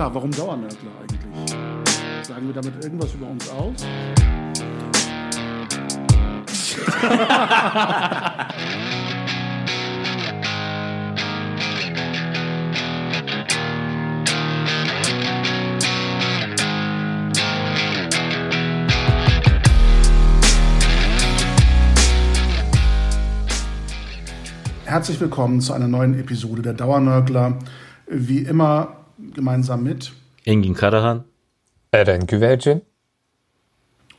Ja, warum Dauernörgler eigentlich? Sagen wir damit irgendwas über uns aus? Herzlich willkommen zu einer neuen Episode der Dauernörgler. Wie immer gemeinsam mit Engin Karahan, Eren Güvercin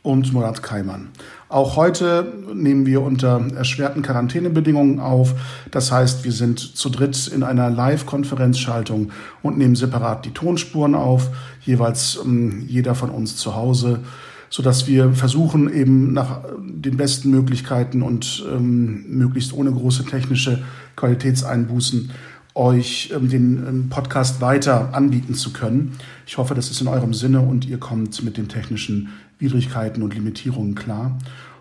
und Murat Kaiman. Auch heute nehmen wir unter erschwerten Quarantänebedingungen auf. Das heißt, wir sind zu dritt in einer Live-Konferenzschaltung und nehmen separat die Tonspuren auf, jeweils ähm, jeder von uns zu Hause so dass wir versuchen eben nach den besten Möglichkeiten und ähm, möglichst ohne große technische Qualitätseinbußen euch ähm, den ähm, Podcast weiter anbieten zu können. Ich hoffe, das ist in eurem Sinne und ihr kommt mit den technischen Widrigkeiten und Limitierungen klar.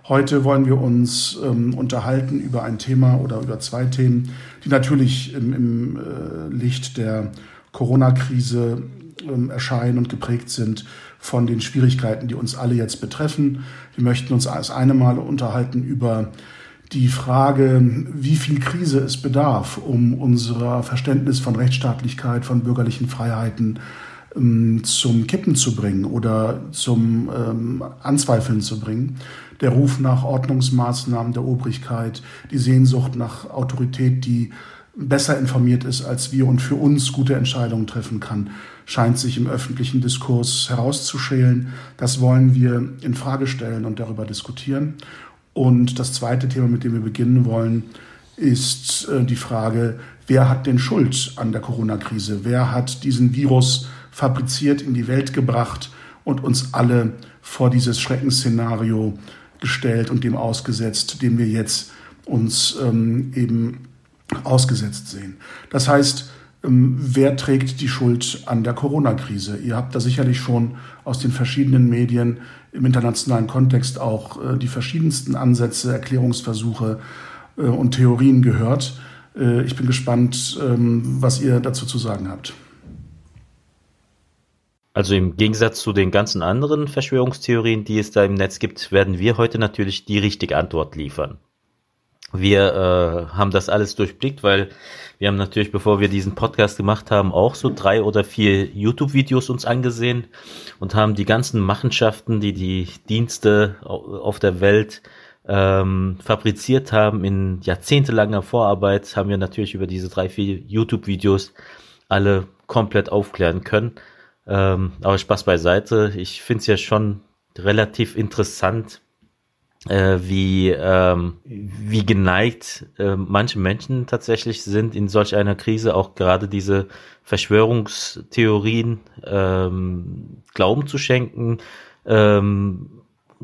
Heute wollen wir uns ähm, unterhalten über ein Thema oder über zwei Themen, die natürlich im, im äh, Licht der Corona-Krise ähm, erscheinen und geprägt sind von den Schwierigkeiten, die uns alle jetzt betreffen. Wir möchten uns als eine Mal unterhalten über die Frage, wie viel Krise es bedarf, um unser Verständnis von Rechtsstaatlichkeit, von bürgerlichen Freiheiten ähm, zum Kippen zu bringen oder zum ähm, Anzweifeln zu bringen. Der Ruf nach Ordnungsmaßnahmen der Obrigkeit, die Sehnsucht nach Autorität, die besser informiert ist als wir und für uns gute Entscheidungen treffen kann, scheint sich im öffentlichen Diskurs herauszuschälen. Das wollen wir in Frage stellen und darüber diskutieren. Und das zweite Thema, mit dem wir beginnen wollen, ist äh, die Frage, wer hat denn Schuld an der Corona-Krise? Wer hat diesen Virus fabriziert, in die Welt gebracht und uns alle vor dieses Schreckensszenario gestellt und dem ausgesetzt, dem wir jetzt uns ähm, eben ausgesetzt sehen. Das heißt, ähm, wer trägt die Schuld an der Corona-Krise? Ihr habt da sicherlich schon aus den verschiedenen Medien im internationalen Kontext auch äh, die verschiedensten Ansätze, Erklärungsversuche äh, und Theorien gehört. Äh, ich bin gespannt, ähm, was ihr dazu zu sagen habt. Also im Gegensatz zu den ganzen anderen Verschwörungstheorien, die es da im Netz gibt, werden wir heute natürlich die richtige Antwort liefern. Wir äh, haben das alles durchblickt, weil wir haben natürlich, bevor wir diesen Podcast gemacht haben, auch so drei oder vier YouTube-Videos uns angesehen und haben die ganzen Machenschaften, die die Dienste auf der Welt ähm, fabriziert haben in jahrzehntelanger Vorarbeit, haben wir natürlich über diese drei, vier YouTube-Videos alle komplett aufklären können. Ähm, aber Spaß beiseite. Ich finde es ja schon relativ interessant, äh, wie, ähm, wie geneigt äh, manche Menschen tatsächlich sind, in solch einer Krise auch gerade diese Verschwörungstheorien ähm, Glauben zu schenken. Ähm,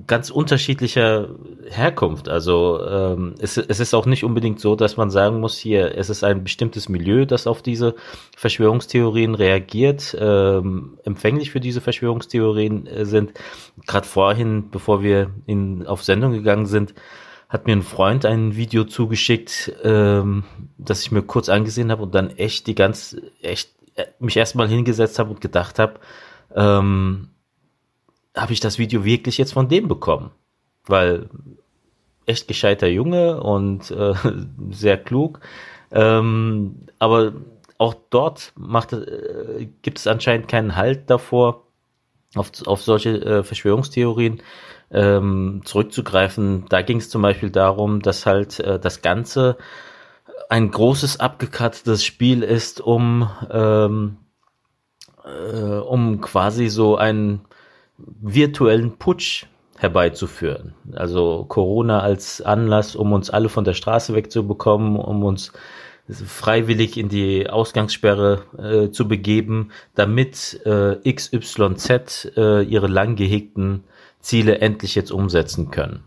ganz unterschiedlicher Herkunft. Also ähm, es, es ist auch nicht unbedingt so, dass man sagen muss, hier, es ist ein bestimmtes Milieu, das auf diese Verschwörungstheorien reagiert, ähm, empfänglich für diese Verschwörungstheorien äh, sind. Gerade vorhin, bevor wir in, auf Sendung gegangen sind, hat mir ein Freund ein Video zugeschickt, ähm, das ich mir kurz angesehen habe und dann echt die ganz, echt äh, mich erstmal hingesetzt habe und gedacht habe, ähm, habe ich das Video wirklich jetzt von dem bekommen. Weil echt gescheiter Junge und äh, sehr klug. Ähm, aber auch dort macht, äh, gibt es anscheinend keinen Halt davor, auf, auf solche äh, Verschwörungstheorien ähm, zurückzugreifen. Da ging es zum Beispiel darum, dass halt äh, das Ganze ein großes abgekattetes Spiel ist, um, ähm, äh, um quasi so ein virtuellen Putsch herbeizuführen. Also Corona als Anlass, um uns alle von der Straße wegzubekommen, um uns freiwillig in die Ausgangssperre äh, zu begeben, damit äh, XYZ äh, ihre lang gehegten Ziele endlich jetzt umsetzen können.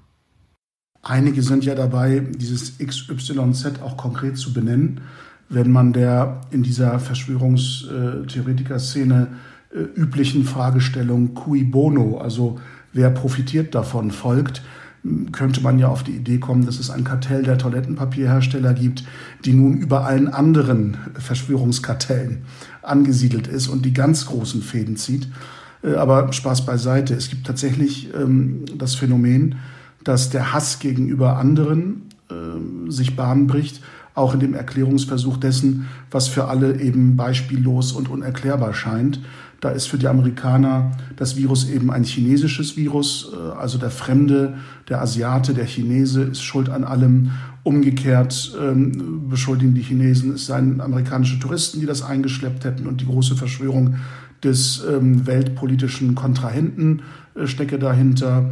Einige sind ja dabei, dieses XYZ auch konkret zu benennen. Wenn man der in dieser Verschwörungstheoretiker-Szene äh, üblichen Fragestellung cui bono, also wer profitiert davon, folgt, könnte man ja auf die Idee kommen, dass es ein Kartell der Toilettenpapierhersteller gibt, die nun über allen anderen Verschwörungskartellen angesiedelt ist und die ganz großen Fäden zieht. Äh, aber Spaß beiseite. Es gibt tatsächlich ähm, das Phänomen, dass der Hass gegenüber anderen äh, sich Bahn bricht, auch in dem Erklärungsversuch dessen, was für alle eben beispiellos und unerklärbar scheint. Da ist für die Amerikaner das Virus eben ein chinesisches Virus, äh, also der Fremde, der Asiate, der Chinese ist schuld an allem. Umgekehrt ähm, beschuldigen die Chinesen, es seien amerikanische Touristen, die das eingeschleppt hätten und die große Verschwörung des ähm, weltpolitischen Kontrahenten äh, stecke dahinter.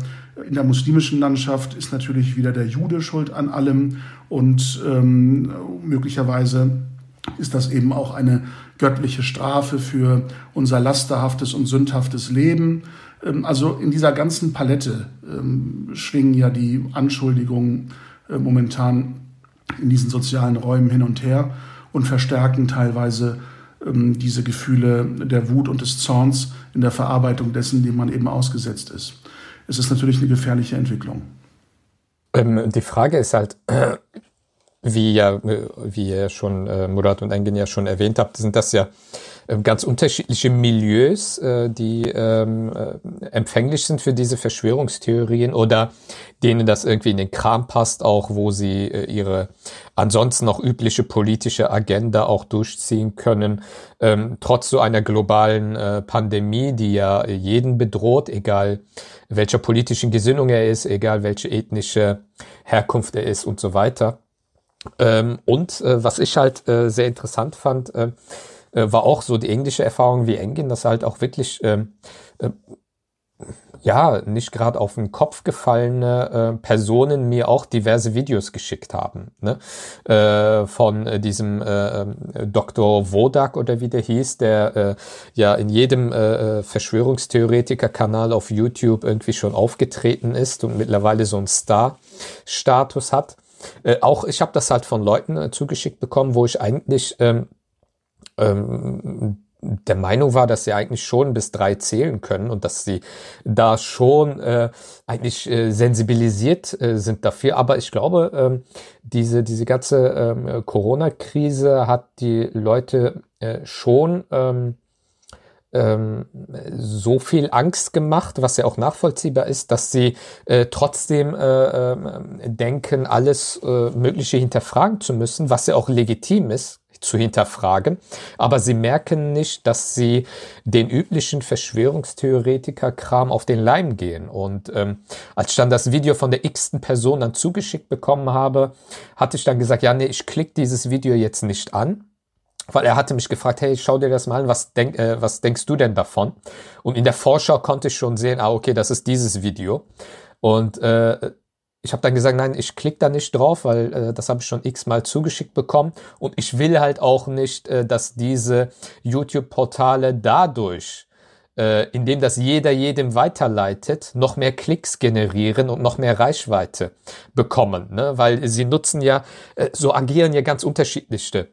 In der muslimischen Landschaft ist natürlich wieder der Jude schuld an allem und ähm, möglicherweise ist das eben auch eine göttliche Strafe für unser lasterhaftes und sündhaftes Leben. Ähm, also in dieser ganzen Palette ähm, schwingen ja die Anschuldigungen äh, momentan in diesen sozialen Räumen hin und her und verstärken teilweise diese Gefühle der Wut und des Zorns in der Verarbeitung dessen, dem man eben ausgesetzt ist. Es ist natürlich eine gefährliche Entwicklung. die Frage ist halt, wie ja, wie ihr schon, äh, Murat und Engin ja schon erwähnt habt, sind das ja äh, ganz unterschiedliche Milieus, äh, die ähm, äh, empfänglich sind für diese Verschwörungstheorien oder denen das irgendwie in den Kram passt, auch wo sie äh, ihre ansonsten noch übliche politische Agenda auch durchziehen können, ähm, trotz so einer globalen Pandemie, die ja jeden bedroht, egal welcher politischen Gesinnung er ist, egal welche ethnische Herkunft er ist und so weiter. Ähm, und was ich halt sehr interessant fand, äh, war auch so die englische Erfahrung wie Engin, dass halt auch wirklich ähm, äh, ja, nicht gerade auf den Kopf gefallene äh, Personen mir auch diverse Videos geschickt haben. Ne? Äh, von äh, diesem äh, ähm, Dr. Wodak oder wie der hieß, der äh, ja in jedem Verschwörungstheoretiker-Kanal auf YouTube irgendwie schon aufgetreten ist und mittlerweile so einen Star-Status hat. Auch ich habe das halt von Leuten zugeschickt bekommen, wo ich eigentlich ähm, ähm, der Meinung war, dass sie eigentlich schon bis drei zählen können und dass sie da schon äh, eigentlich äh, sensibilisiert äh, sind dafür. Aber ich glaube, ähm, diese, diese ganze ähm, Corona-Krise hat die Leute äh, schon ähm, ähm, so viel Angst gemacht, was ja auch nachvollziehbar ist, dass sie äh, trotzdem äh, äh, denken, alles äh, Mögliche hinterfragen zu müssen, was ja auch legitim ist zu hinterfragen, aber sie merken nicht, dass sie den üblichen Verschwörungstheoretiker-Kram auf den Leim gehen. Und ähm, als ich dann das Video von der x-ten Person dann zugeschickt bekommen habe, hatte ich dann gesagt, ja, nee, ich klicke dieses Video jetzt nicht an, weil er hatte mich gefragt, hey, schau dir das mal an, was, denk, äh, was denkst du denn davon? Und in der Vorschau konnte ich schon sehen, ah, okay, das ist dieses Video. Und äh, ich habe dann gesagt, nein, ich klicke da nicht drauf, weil äh, das habe ich schon x-mal zugeschickt bekommen. Und ich will halt auch nicht, äh, dass diese YouTube-Portale dadurch, äh, indem das jeder jedem weiterleitet, noch mehr Klicks generieren und noch mehr Reichweite bekommen. Ne? Weil sie nutzen ja, äh, so agieren ja ganz unterschiedliche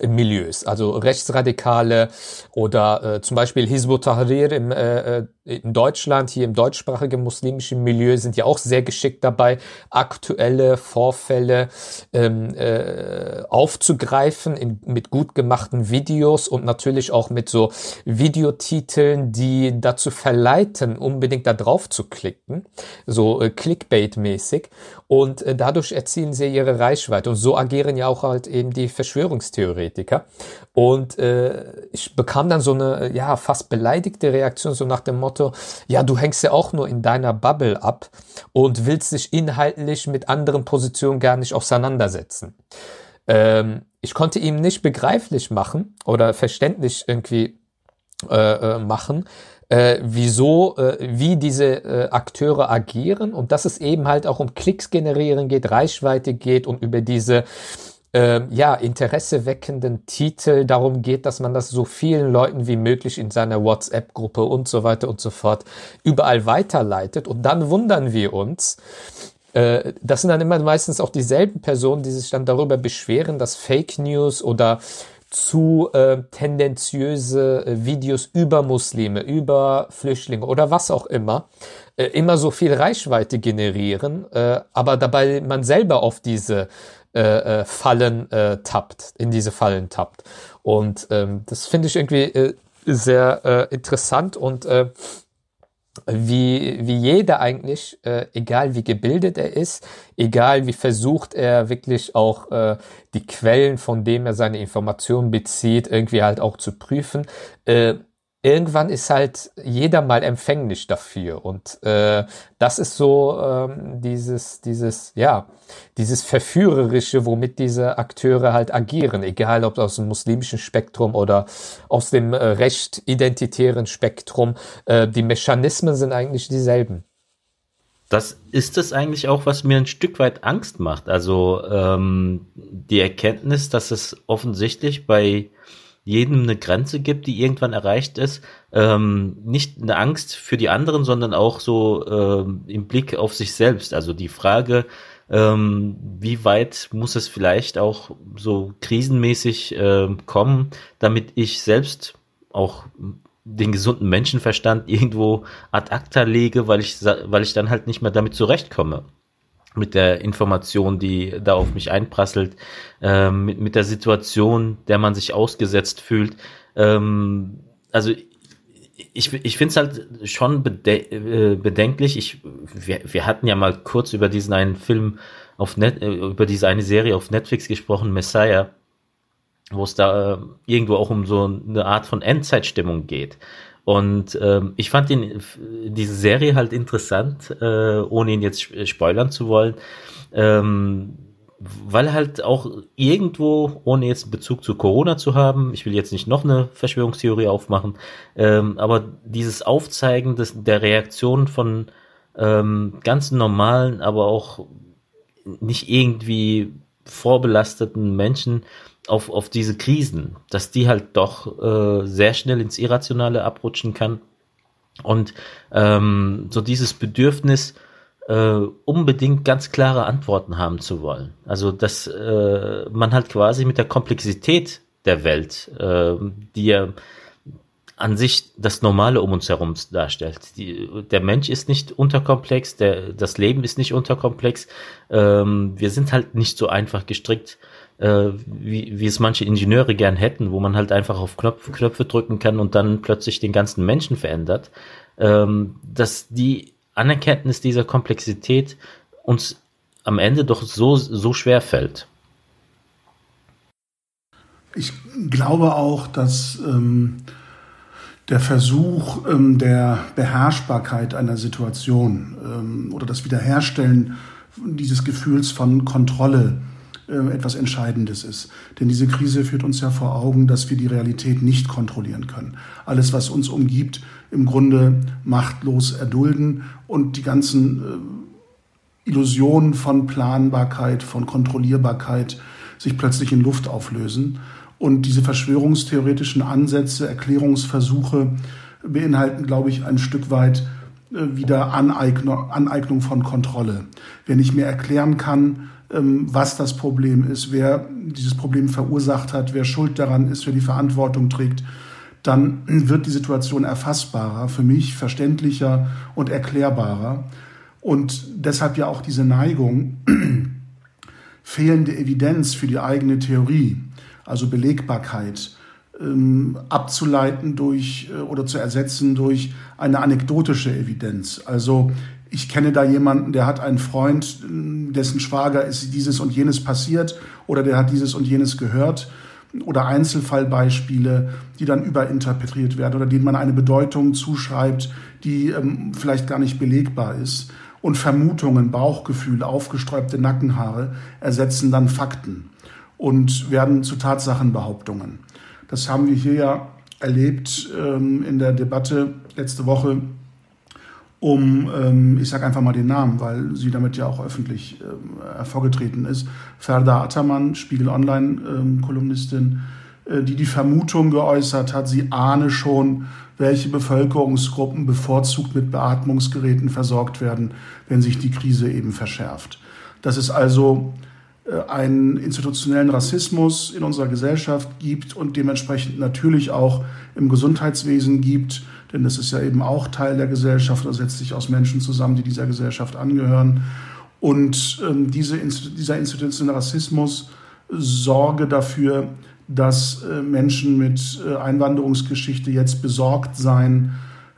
Milieus, also Rechtsradikale oder äh, zum Beispiel Hizbut Tahrir im, äh, äh, in Deutschland, hier im deutschsprachigen muslimischen Milieu, sind ja auch sehr geschickt dabei, aktuelle Vorfälle ähm, äh, aufzugreifen in, mit gut gemachten Videos und natürlich auch mit so Videotiteln, die dazu verleiten, unbedingt da drauf zu klicken, so äh, Clickbait-mäßig. Und äh, dadurch erzielen sie ihre Reichweite. Und so agieren ja auch halt eben die Verschwörungstheoretiker. Und äh, ich bekam dann so eine, ja, fast beleidigte Reaktion, so nach dem Motto, ja, du hängst ja auch nur in deiner Bubble ab und willst dich inhaltlich mit anderen Positionen gar nicht auseinandersetzen. Ähm, ich konnte ihm nicht begreiflich machen oder verständlich irgendwie äh, äh machen, äh, wieso, äh, wie diese äh, Akteure agieren und dass es eben halt auch um Klicks generieren geht, Reichweite geht und über diese äh, ja, Interesse weckenden Titel darum geht, dass man das so vielen Leuten wie möglich in seiner WhatsApp-Gruppe und so weiter und so fort überall weiterleitet. Und dann wundern wir uns, äh, das sind dann immer meistens auch dieselben Personen, die sich dann darüber beschweren, dass Fake News oder zu äh, tendenziöse äh, Videos über Muslime, über Flüchtlinge oder was auch immer, äh, immer so viel Reichweite generieren, äh, aber dabei man selber auf diese äh, äh, Fallen äh, tappt, in diese Fallen tappt. Und ähm, das finde ich irgendwie äh, sehr äh, interessant und äh, wie, wie jeder eigentlich, äh, egal wie gebildet er ist, egal wie versucht er wirklich auch äh, die Quellen, von dem er seine Informationen bezieht, irgendwie halt auch zu prüfen, äh, irgendwann ist halt jeder mal empfänglich dafür. Und äh, das ist so ähm, dieses, dieses, ja, dieses Verführerische, womit diese Akteure halt agieren, egal ob aus dem muslimischen Spektrum oder aus dem äh, recht identitären Spektrum. Äh, die Mechanismen sind eigentlich dieselben. Das ist es eigentlich auch, was mir ein Stück weit Angst macht. Also ähm, die Erkenntnis, dass es offensichtlich bei jedem eine Grenze gibt, die irgendwann erreicht ist. Ähm, nicht eine Angst für die anderen, sondern auch so ähm, im Blick auf sich selbst. Also die Frage, ähm, wie weit muss es vielleicht auch so krisenmäßig äh, kommen, damit ich selbst auch den gesunden Menschenverstand irgendwo ad acta lege, weil ich, weil ich dann halt nicht mehr damit zurechtkomme mit der Information, die da auf mich einprasselt, ähm, mit, mit der Situation, der man sich ausgesetzt fühlt. Ähm, also ich, ich finde es halt schon bede äh, bedenklich. Ich, wir, wir hatten ja mal kurz über diesen einen Film auf Net, äh, über diese eine Serie auf Netflix gesprochen, Messiah, wo es da äh, irgendwo auch um so eine Art von Endzeitstimmung geht. Und ähm, ich fand ihn, diese Serie halt interessant, äh, ohne ihn jetzt spoilern zu wollen, ähm, weil halt auch irgendwo, ohne jetzt Bezug zu Corona zu haben, ich will jetzt nicht noch eine Verschwörungstheorie aufmachen, ähm, aber dieses Aufzeigen des, der Reaktion von ähm, ganz normalen, aber auch nicht irgendwie vorbelasteten Menschen auf, auf diese Krisen, dass die halt doch äh, sehr schnell ins Irrationale abrutschen kann. Und ähm, so dieses Bedürfnis, äh, unbedingt ganz klare Antworten haben zu wollen. Also dass äh, man halt quasi mit der Komplexität der Welt, äh, die ja an sich das Normale um uns herum darstellt. Die, der Mensch ist nicht unterkomplex, der, das Leben ist nicht unterkomplex. Ähm, wir sind halt nicht so einfach gestrickt, äh, wie, wie es manche Ingenieure gern hätten, wo man halt einfach auf Knopf, Knöpfe drücken kann und dann plötzlich den ganzen Menschen verändert. Ähm, dass die Anerkenntnis dieser Komplexität uns am Ende doch so, so schwer fällt. Ich glaube auch, dass ähm, der Versuch ähm, der Beherrschbarkeit einer Situation ähm, oder das Wiederherstellen dieses Gefühls von Kontrolle etwas Entscheidendes ist. Denn diese Krise führt uns ja vor Augen, dass wir die Realität nicht kontrollieren können. Alles, was uns umgibt, im Grunde machtlos erdulden und die ganzen äh, Illusionen von Planbarkeit, von Kontrollierbarkeit sich plötzlich in Luft auflösen. Und diese verschwörungstheoretischen Ansätze, Erklärungsversuche beinhalten, glaube ich, ein Stück weit äh, wieder Aneignung, von Kontrolle. Wer nicht mehr erklären kann, was das Problem ist, wer dieses Problem verursacht hat, wer schuld daran ist, wer die Verantwortung trägt, dann wird die Situation erfassbarer, für mich verständlicher und erklärbarer. Und deshalb ja auch diese Neigung, fehlende Evidenz für die eigene Theorie also Belegbarkeit, ähm, abzuleiten durch äh, oder zu ersetzen durch eine anekdotische Evidenz. Also ich kenne da jemanden, der hat einen Freund, dessen Schwager ist dieses und jenes passiert oder der hat dieses und jenes gehört oder Einzelfallbeispiele, die dann überinterpretiert werden oder denen man eine Bedeutung zuschreibt, die ähm, vielleicht gar nicht belegbar ist. Und Vermutungen, Bauchgefühle, aufgesträubte Nackenhaare ersetzen dann Fakten und werden zu Tatsachenbehauptungen. Das haben wir hier ja erlebt ähm, in der Debatte letzte Woche um, ähm, ich sage einfach mal den Namen, weil sie damit ja auch öffentlich ähm, hervorgetreten ist, Ferda Attermann, Spiegel Online-Kolumnistin, ähm, äh, die die Vermutung geäußert hat, sie ahne schon, welche Bevölkerungsgruppen bevorzugt mit Beatmungsgeräten versorgt werden, wenn sich die Krise eben verschärft. Das ist also äh, einen institutionellen Rassismus in unserer Gesellschaft gibt und dementsprechend natürlich auch im Gesundheitswesen gibt, denn das ist ja eben auch Teil der Gesellschaft, oder setzt sich aus Menschen zusammen, die dieser Gesellschaft angehören. Und ähm, diese, dieser institutionelle Rassismus sorge dafür, dass äh, Menschen mit äh, Einwanderungsgeschichte jetzt besorgt seien,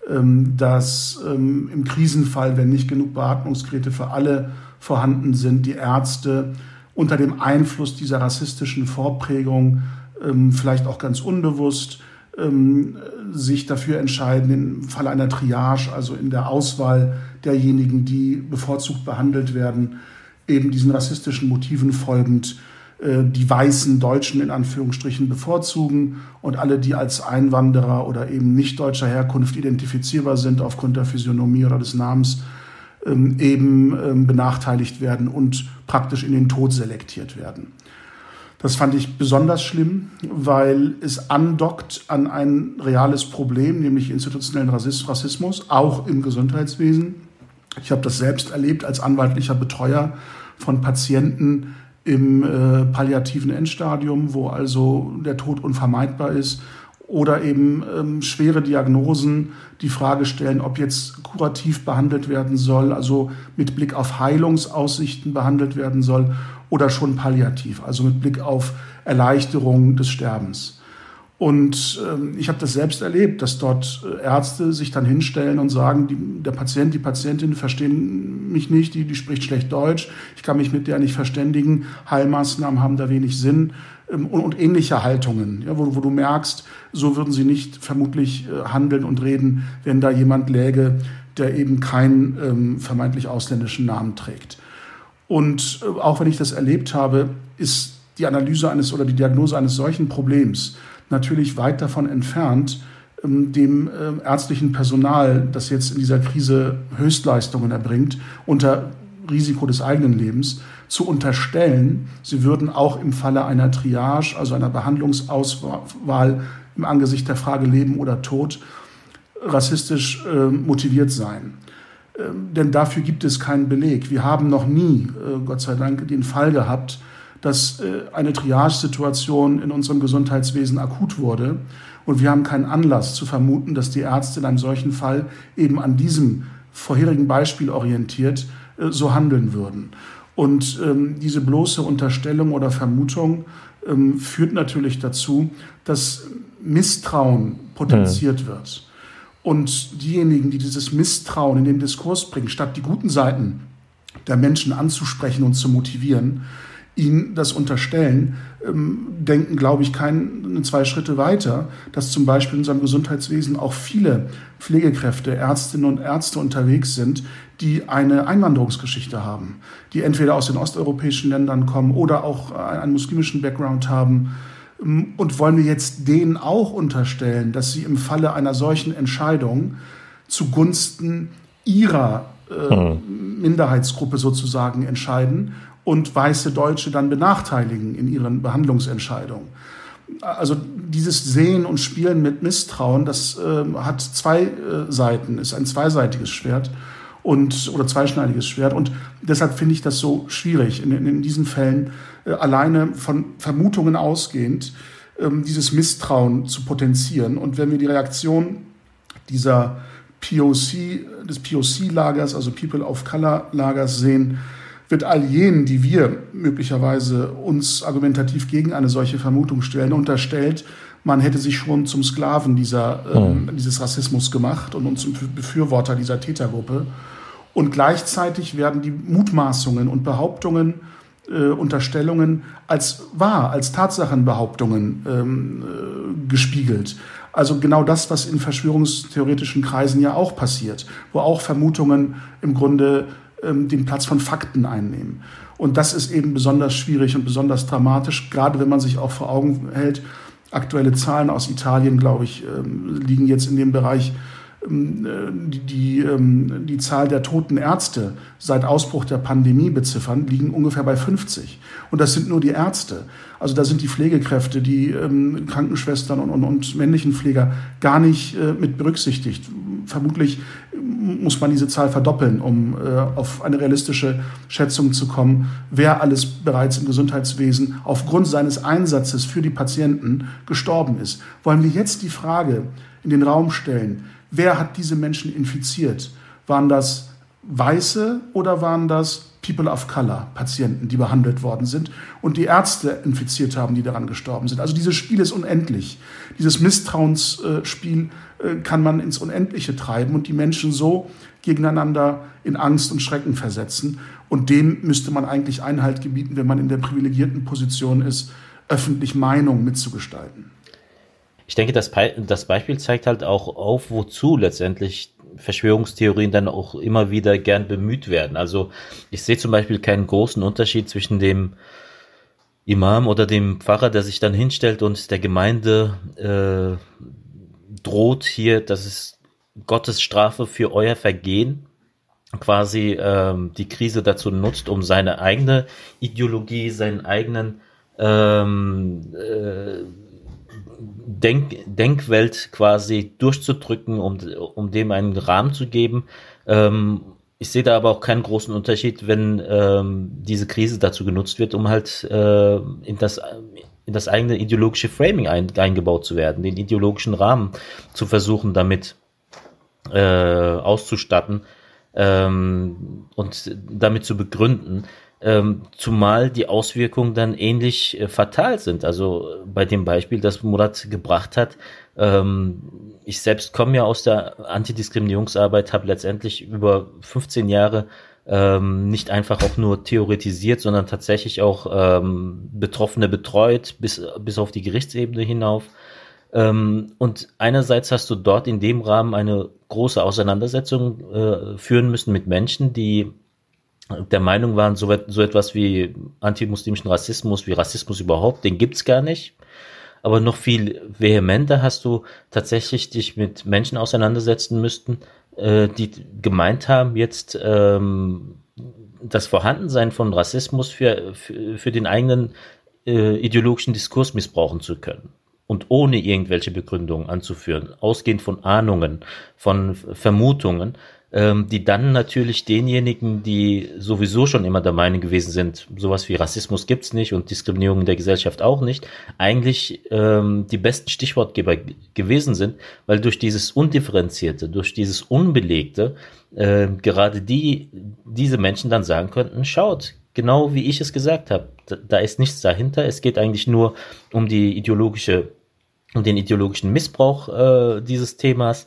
ähm, dass ähm, im Krisenfall, wenn nicht genug Beatmungsgeräte für alle vorhanden sind, die Ärzte unter dem Einfluss dieser rassistischen Vorprägung ähm, vielleicht auch ganz unbewusst ähm, sich dafür entscheiden, im Falle einer Triage, also in der Auswahl derjenigen, die bevorzugt behandelt werden, eben diesen rassistischen Motiven folgend äh, die weißen Deutschen in Anführungsstrichen bevorzugen und alle, die als Einwanderer oder eben nicht deutscher Herkunft identifizierbar sind aufgrund der Physiognomie oder des Namens, ähm, eben ähm, benachteiligt werden und praktisch in den Tod selektiert werden. Das fand ich besonders schlimm, weil es andockt an ein reales Problem, nämlich institutionellen Rassismus, auch im Gesundheitswesen. Ich habe das selbst erlebt als anwaltlicher Betreuer von Patienten im äh, palliativen Endstadium, wo also der Tod unvermeidbar ist, oder eben ähm, schwere Diagnosen die Frage stellen, ob jetzt kurativ behandelt werden soll, also mit Blick auf Heilungsaussichten behandelt werden soll oder schon palliativ, also mit Blick auf Erleichterung des Sterbens. Und ähm, ich habe das selbst erlebt, dass dort äh, Ärzte sich dann hinstellen und sagen, die, der Patient, die Patientin verstehen mich nicht, die, die spricht schlecht Deutsch, ich kann mich mit der nicht verständigen, Heilmaßnahmen haben da wenig Sinn ähm, und, und, ähnliche Haltungen, ja, wo, wo, du merkst, so würden sie nicht vermutlich äh, handeln und reden, wenn da jemand läge, der eben keinen ähm, vermeintlich ausländischen Namen trägt. Und äh, auch wenn ich das erlebt habe, ist die Analyse eines oder die Diagnose eines solchen Problems natürlich weit davon entfernt, ähm, dem äh, ärztlichen Personal, das jetzt in dieser Krise Höchstleistungen erbringt, unter Risiko des eigenen Lebens, zu unterstellen, sie würden auch im Falle einer Triage, also einer Behandlungsauswahl im Angesicht der Frage Leben oder Tod, rassistisch äh, motiviert sein. Ähm, denn dafür gibt es keinen Beleg. Wir haben noch nie, äh, Gott sei Dank, den Fall gehabt, dass äh, eine Triage-Situation in unserem Gesundheitswesen akut wurde. Und wir haben keinen Anlass zu vermuten, dass die Ärzte in einem solchen Fall eben an diesem vorherigen Beispiel orientiert äh, so handeln würden. Und ähm, diese bloße Unterstellung oder Vermutung ähm, führt natürlich dazu, dass Misstrauen potenziert mhm. wird. Und diejenigen, die dieses Misstrauen in den Diskurs bringen, statt die guten Seiten der Menschen anzusprechen und zu motivieren, ihnen das unterstellen, ähm, denken, glaube ich, keine zwei Schritte weiter, dass zum Beispiel in unserem Gesundheitswesen auch viele Pflegekräfte, Ärztinnen und Ärzte unterwegs sind, die eine Einwanderungsgeschichte haben, die entweder aus den osteuropäischen Ländern kommen oder auch einen muslimischen Background haben und wollen wir jetzt denen auch unterstellen, dass sie im Falle einer solchen Entscheidung zugunsten ihrer äh, hm. Minderheitsgruppe sozusagen entscheiden und weiße Deutsche dann benachteiligen in ihren Behandlungsentscheidungen? Also dieses Sehen und Spielen mit Misstrauen, das äh, hat zwei äh, Seiten, ist ein zweiseitiges Schwert und oder zweischneidiges Schwert. Und deshalb finde ich das so schwierig, in, in diesen Fällen äh, alleine von Vermutungen ausgehend ähm, dieses Misstrauen zu potenzieren. Und wenn wir die Reaktion dieser POC, des POC-Lagers, also People of Color-Lagers sehen, wird all jenen, die wir möglicherweise uns argumentativ gegen eine solche Vermutung stellen, unterstellt, man hätte sich schon zum Sklaven dieser, hm. dieses Rassismus gemacht und, und zum Befürworter dieser Tätergruppe. Und gleichzeitig werden die Mutmaßungen und Behauptungen, äh, Unterstellungen als wahr, als Tatsachenbehauptungen ähm, äh, gespiegelt. Also genau das, was in verschwörungstheoretischen Kreisen ja auch passiert, wo auch Vermutungen im Grunde ähm, den Platz von Fakten einnehmen. Und das ist eben besonders schwierig und besonders dramatisch, gerade wenn man sich auch vor Augen hält, aktuelle Zahlen aus Italien, glaube ich, ähm, liegen jetzt in dem Bereich die, die, ähm, die Zahl der toten Ärzte seit Ausbruch der Pandemie beziffern, liegen ungefähr bei 50. Und das sind nur die Ärzte. Also da sind die Pflegekräfte, die ähm, Krankenschwestern und, und, und männlichen Pfleger gar nicht äh, mit berücksichtigt. Vermutlich muss man diese Zahl verdoppeln, um äh, auf eine realistische Schätzung zu kommen, wer alles bereits im Gesundheitswesen aufgrund seines Einsatzes für die Patienten gestorben ist. Wollen wir jetzt die Frage in den Raum stellen, wer hat diese Menschen infiziert? Waren das Weiße oder waren das People of Color, Patienten, die behandelt worden sind und die Ärzte infiziert haben, die daran gestorben sind. Also dieses Spiel ist unendlich. Dieses Misstrauensspiel äh, kann man ins Unendliche treiben und die Menschen so gegeneinander in Angst und Schrecken versetzen. Und dem müsste man eigentlich Einhalt gebieten, wenn man in der privilegierten Position ist, öffentlich Meinung mitzugestalten. Ich denke, das, das Beispiel zeigt halt auch auf, wozu letztendlich Verschwörungstheorien dann auch immer wieder gern bemüht werden. Also ich sehe zum Beispiel keinen großen Unterschied zwischen dem Imam oder dem Pfarrer, der sich dann hinstellt und der Gemeinde äh, droht hier, dass es Gottes Strafe für euer Vergehen quasi ähm, die Krise dazu nutzt, um seine eigene Ideologie, seinen eigenen ähm, äh, Denk, Denkwelt quasi durchzudrücken, um, um dem einen Rahmen zu geben. Ähm, ich sehe da aber auch keinen großen Unterschied, wenn ähm, diese Krise dazu genutzt wird, um halt äh, in, das, in das eigene ideologische Framing ein, eingebaut zu werden, den ideologischen Rahmen zu versuchen, damit äh, auszustatten ähm, und damit zu begründen ähm, zumal die Auswirkungen dann ähnlich äh, fatal sind. Also bei dem Beispiel, das Murat gebracht hat, ähm, ich selbst komme ja aus der Antidiskriminierungsarbeit, habe letztendlich über 15 Jahre ähm, nicht einfach auch nur theoretisiert, sondern tatsächlich auch ähm, Betroffene betreut, bis, bis auf die Gerichtsebene hinauf. Ähm, und einerseits hast du dort in dem Rahmen eine große Auseinandersetzung äh, führen müssen mit Menschen, die der Meinung waren, so, so etwas wie antimuslimischen Rassismus, wie Rassismus überhaupt, den gibt's gar nicht. Aber noch viel vehementer hast du tatsächlich dich mit Menschen auseinandersetzen müssten, äh, die gemeint haben, jetzt ähm, das Vorhandensein von Rassismus für, für, für den eigenen äh, ideologischen Diskurs missbrauchen zu können und ohne irgendwelche Begründungen anzuführen, ausgehend von Ahnungen, von Vermutungen, ähm, die dann natürlich denjenigen, die sowieso schon immer der Meinung gewesen sind, sowas wie Rassismus gibt's nicht und Diskriminierung in der Gesellschaft auch nicht, eigentlich ähm, die besten Stichwortgeber gewesen sind, weil durch dieses Undifferenzierte, durch dieses Unbelegte, äh, gerade die, diese Menschen dann sagen könnten, schaut, genau wie ich es gesagt habe, da, ist nichts dahinter, es geht eigentlich nur um die ideologische, um den ideologischen Missbrauch äh, dieses Themas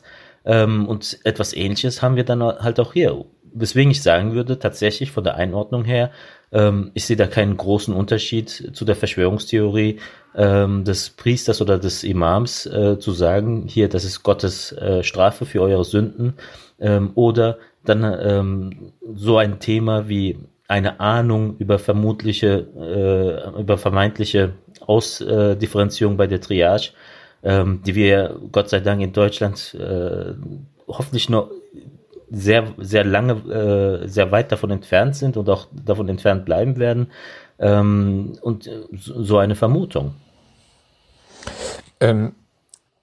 und etwas ähnliches haben wir dann halt auch hier. Weswegen ich sagen würde, tatsächlich von der Einordnung her, ähm, ich sehe da keinen großen Unterschied zu der Verschwörungstheorie ähm, des Priesters oder des Imams äh, zu sagen, hier, das ist Gottes äh, Strafe für eure Sünden. Ähm, oder dann ähm, so ein Thema wie eine Ahnung über vermutliche, äh, über vermeintliche Ausdifferenzierung bei der Triage ähm, die wir Gott sei Dank in Deutschland äh, hoffentlich noch sehr, sehr lange, äh, sehr weit davon entfernt sind und auch davon entfernt bleiben werden. Ähm, und so eine Vermutung. Ähm,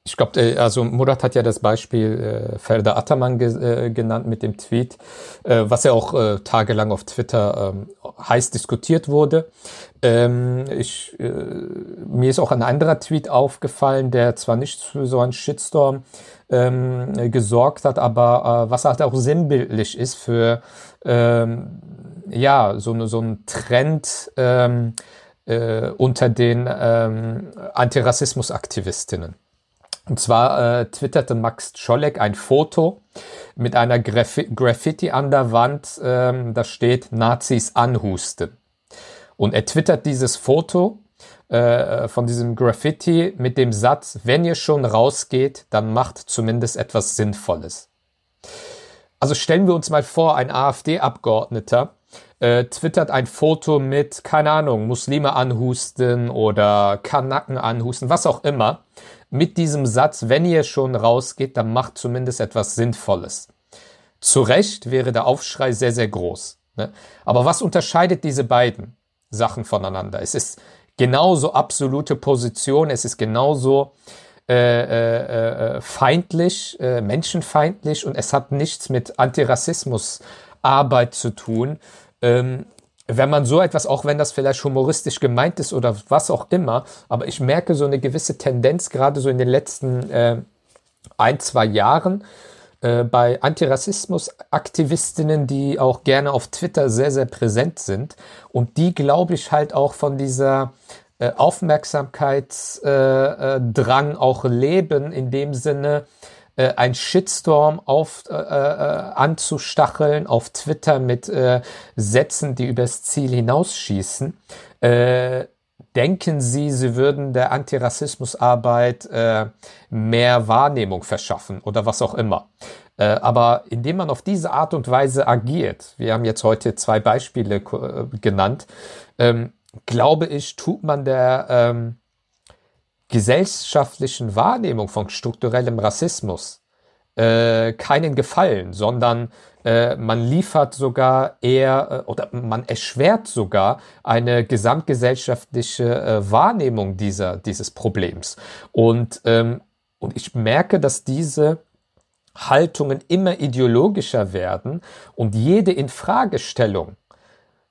ich glaube, also Murat hat ja das Beispiel äh, Ferda Ataman ge äh, genannt mit dem Tweet, äh, was ja auch äh, tagelang auf Twitter ähm, heiß diskutiert wurde. Ähm, ich, äh, mir ist auch ein anderer Tweet aufgefallen, der zwar nicht für so einen Shitstorm ähm, gesorgt hat, aber äh, was halt auch sinnbildlich ist für ähm, ja so, so ein Trend ähm, äh, unter den ähm, Antirassismusaktivistinnen. Und zwar äh, twitterte Max Czolek ein Foto mit einer Graf Graffiti an der Wand, ähm, da steht Nazis anhusten. Und er twittert dieses Foto äh, von diesem Graffiti mit dem Satz, wenn ihr schon rausgeht, dann macht zumindest etwas Sinnvolles. Also stellen wir uns mal vor, ein AfD-Abgeordneter äh, twittert ein Foto mit, keine Ahnung, Muslime anhusten oder Kanaken anhusten, was auch immer mit diesem Satz, wenn ihr schon rausgeht, dann macht zumindest etwas Sinnvolles. Zu Recht wäre der Aufschrei sehr, sehr groß. Ne? Aber was unterscheidet diese beiden Sachen voneinander? Es ist genauso absolute Position, es ist genauso äh, äh, äh, feindlich, äh, menschenfeindlich und es hat nichts mit Antirassismusarbeit zu tun. Ähm, wenn man so etwas, auch wenn das vielleicht humoristisch gemeint ist oder was auch immer, aber ich merke so eine gewisse Tendenz gerade so in den letzten äh, ein, zwei Jahren äh, bei Antirassismus-Aktivistinnen, die auch gerne auf Twitter sehr, sehr präsent sind. Und die, glaube ich, halt auch von dieser äh, Aufmerksamkeitsdrang äh, auch leben, in dem Sinne, äh, ein Shitstorm auf, äh, äh, anzustacheln auf Twitter mit äh, Sätzen, die übers Ziel hinausschießen. Äh, denken Sie, Sie würden der Antirassismusarbeit äh, mehr Wahrnehmung verschaffen oder was auch immer. Äh, aber indem man auf diese Art und Weise agiert, wir haben jetzt heute zwei Beispiele äh, genannt, ähm, glaube ich, tut man der ähm, gesellschaftlichen Wahrnehmung von strukturellem Rassismus äh, keinen Gefallen, sondern äh, man liefert sogar eher äh, oder man erschwert sogar eine gesamtgesellschaftliche äh, Wahrnehmung dieser, dieses Problems. Und, ähm, und ich merke, dass diese Haltungen immer ideologischer werden und jede Infragestellung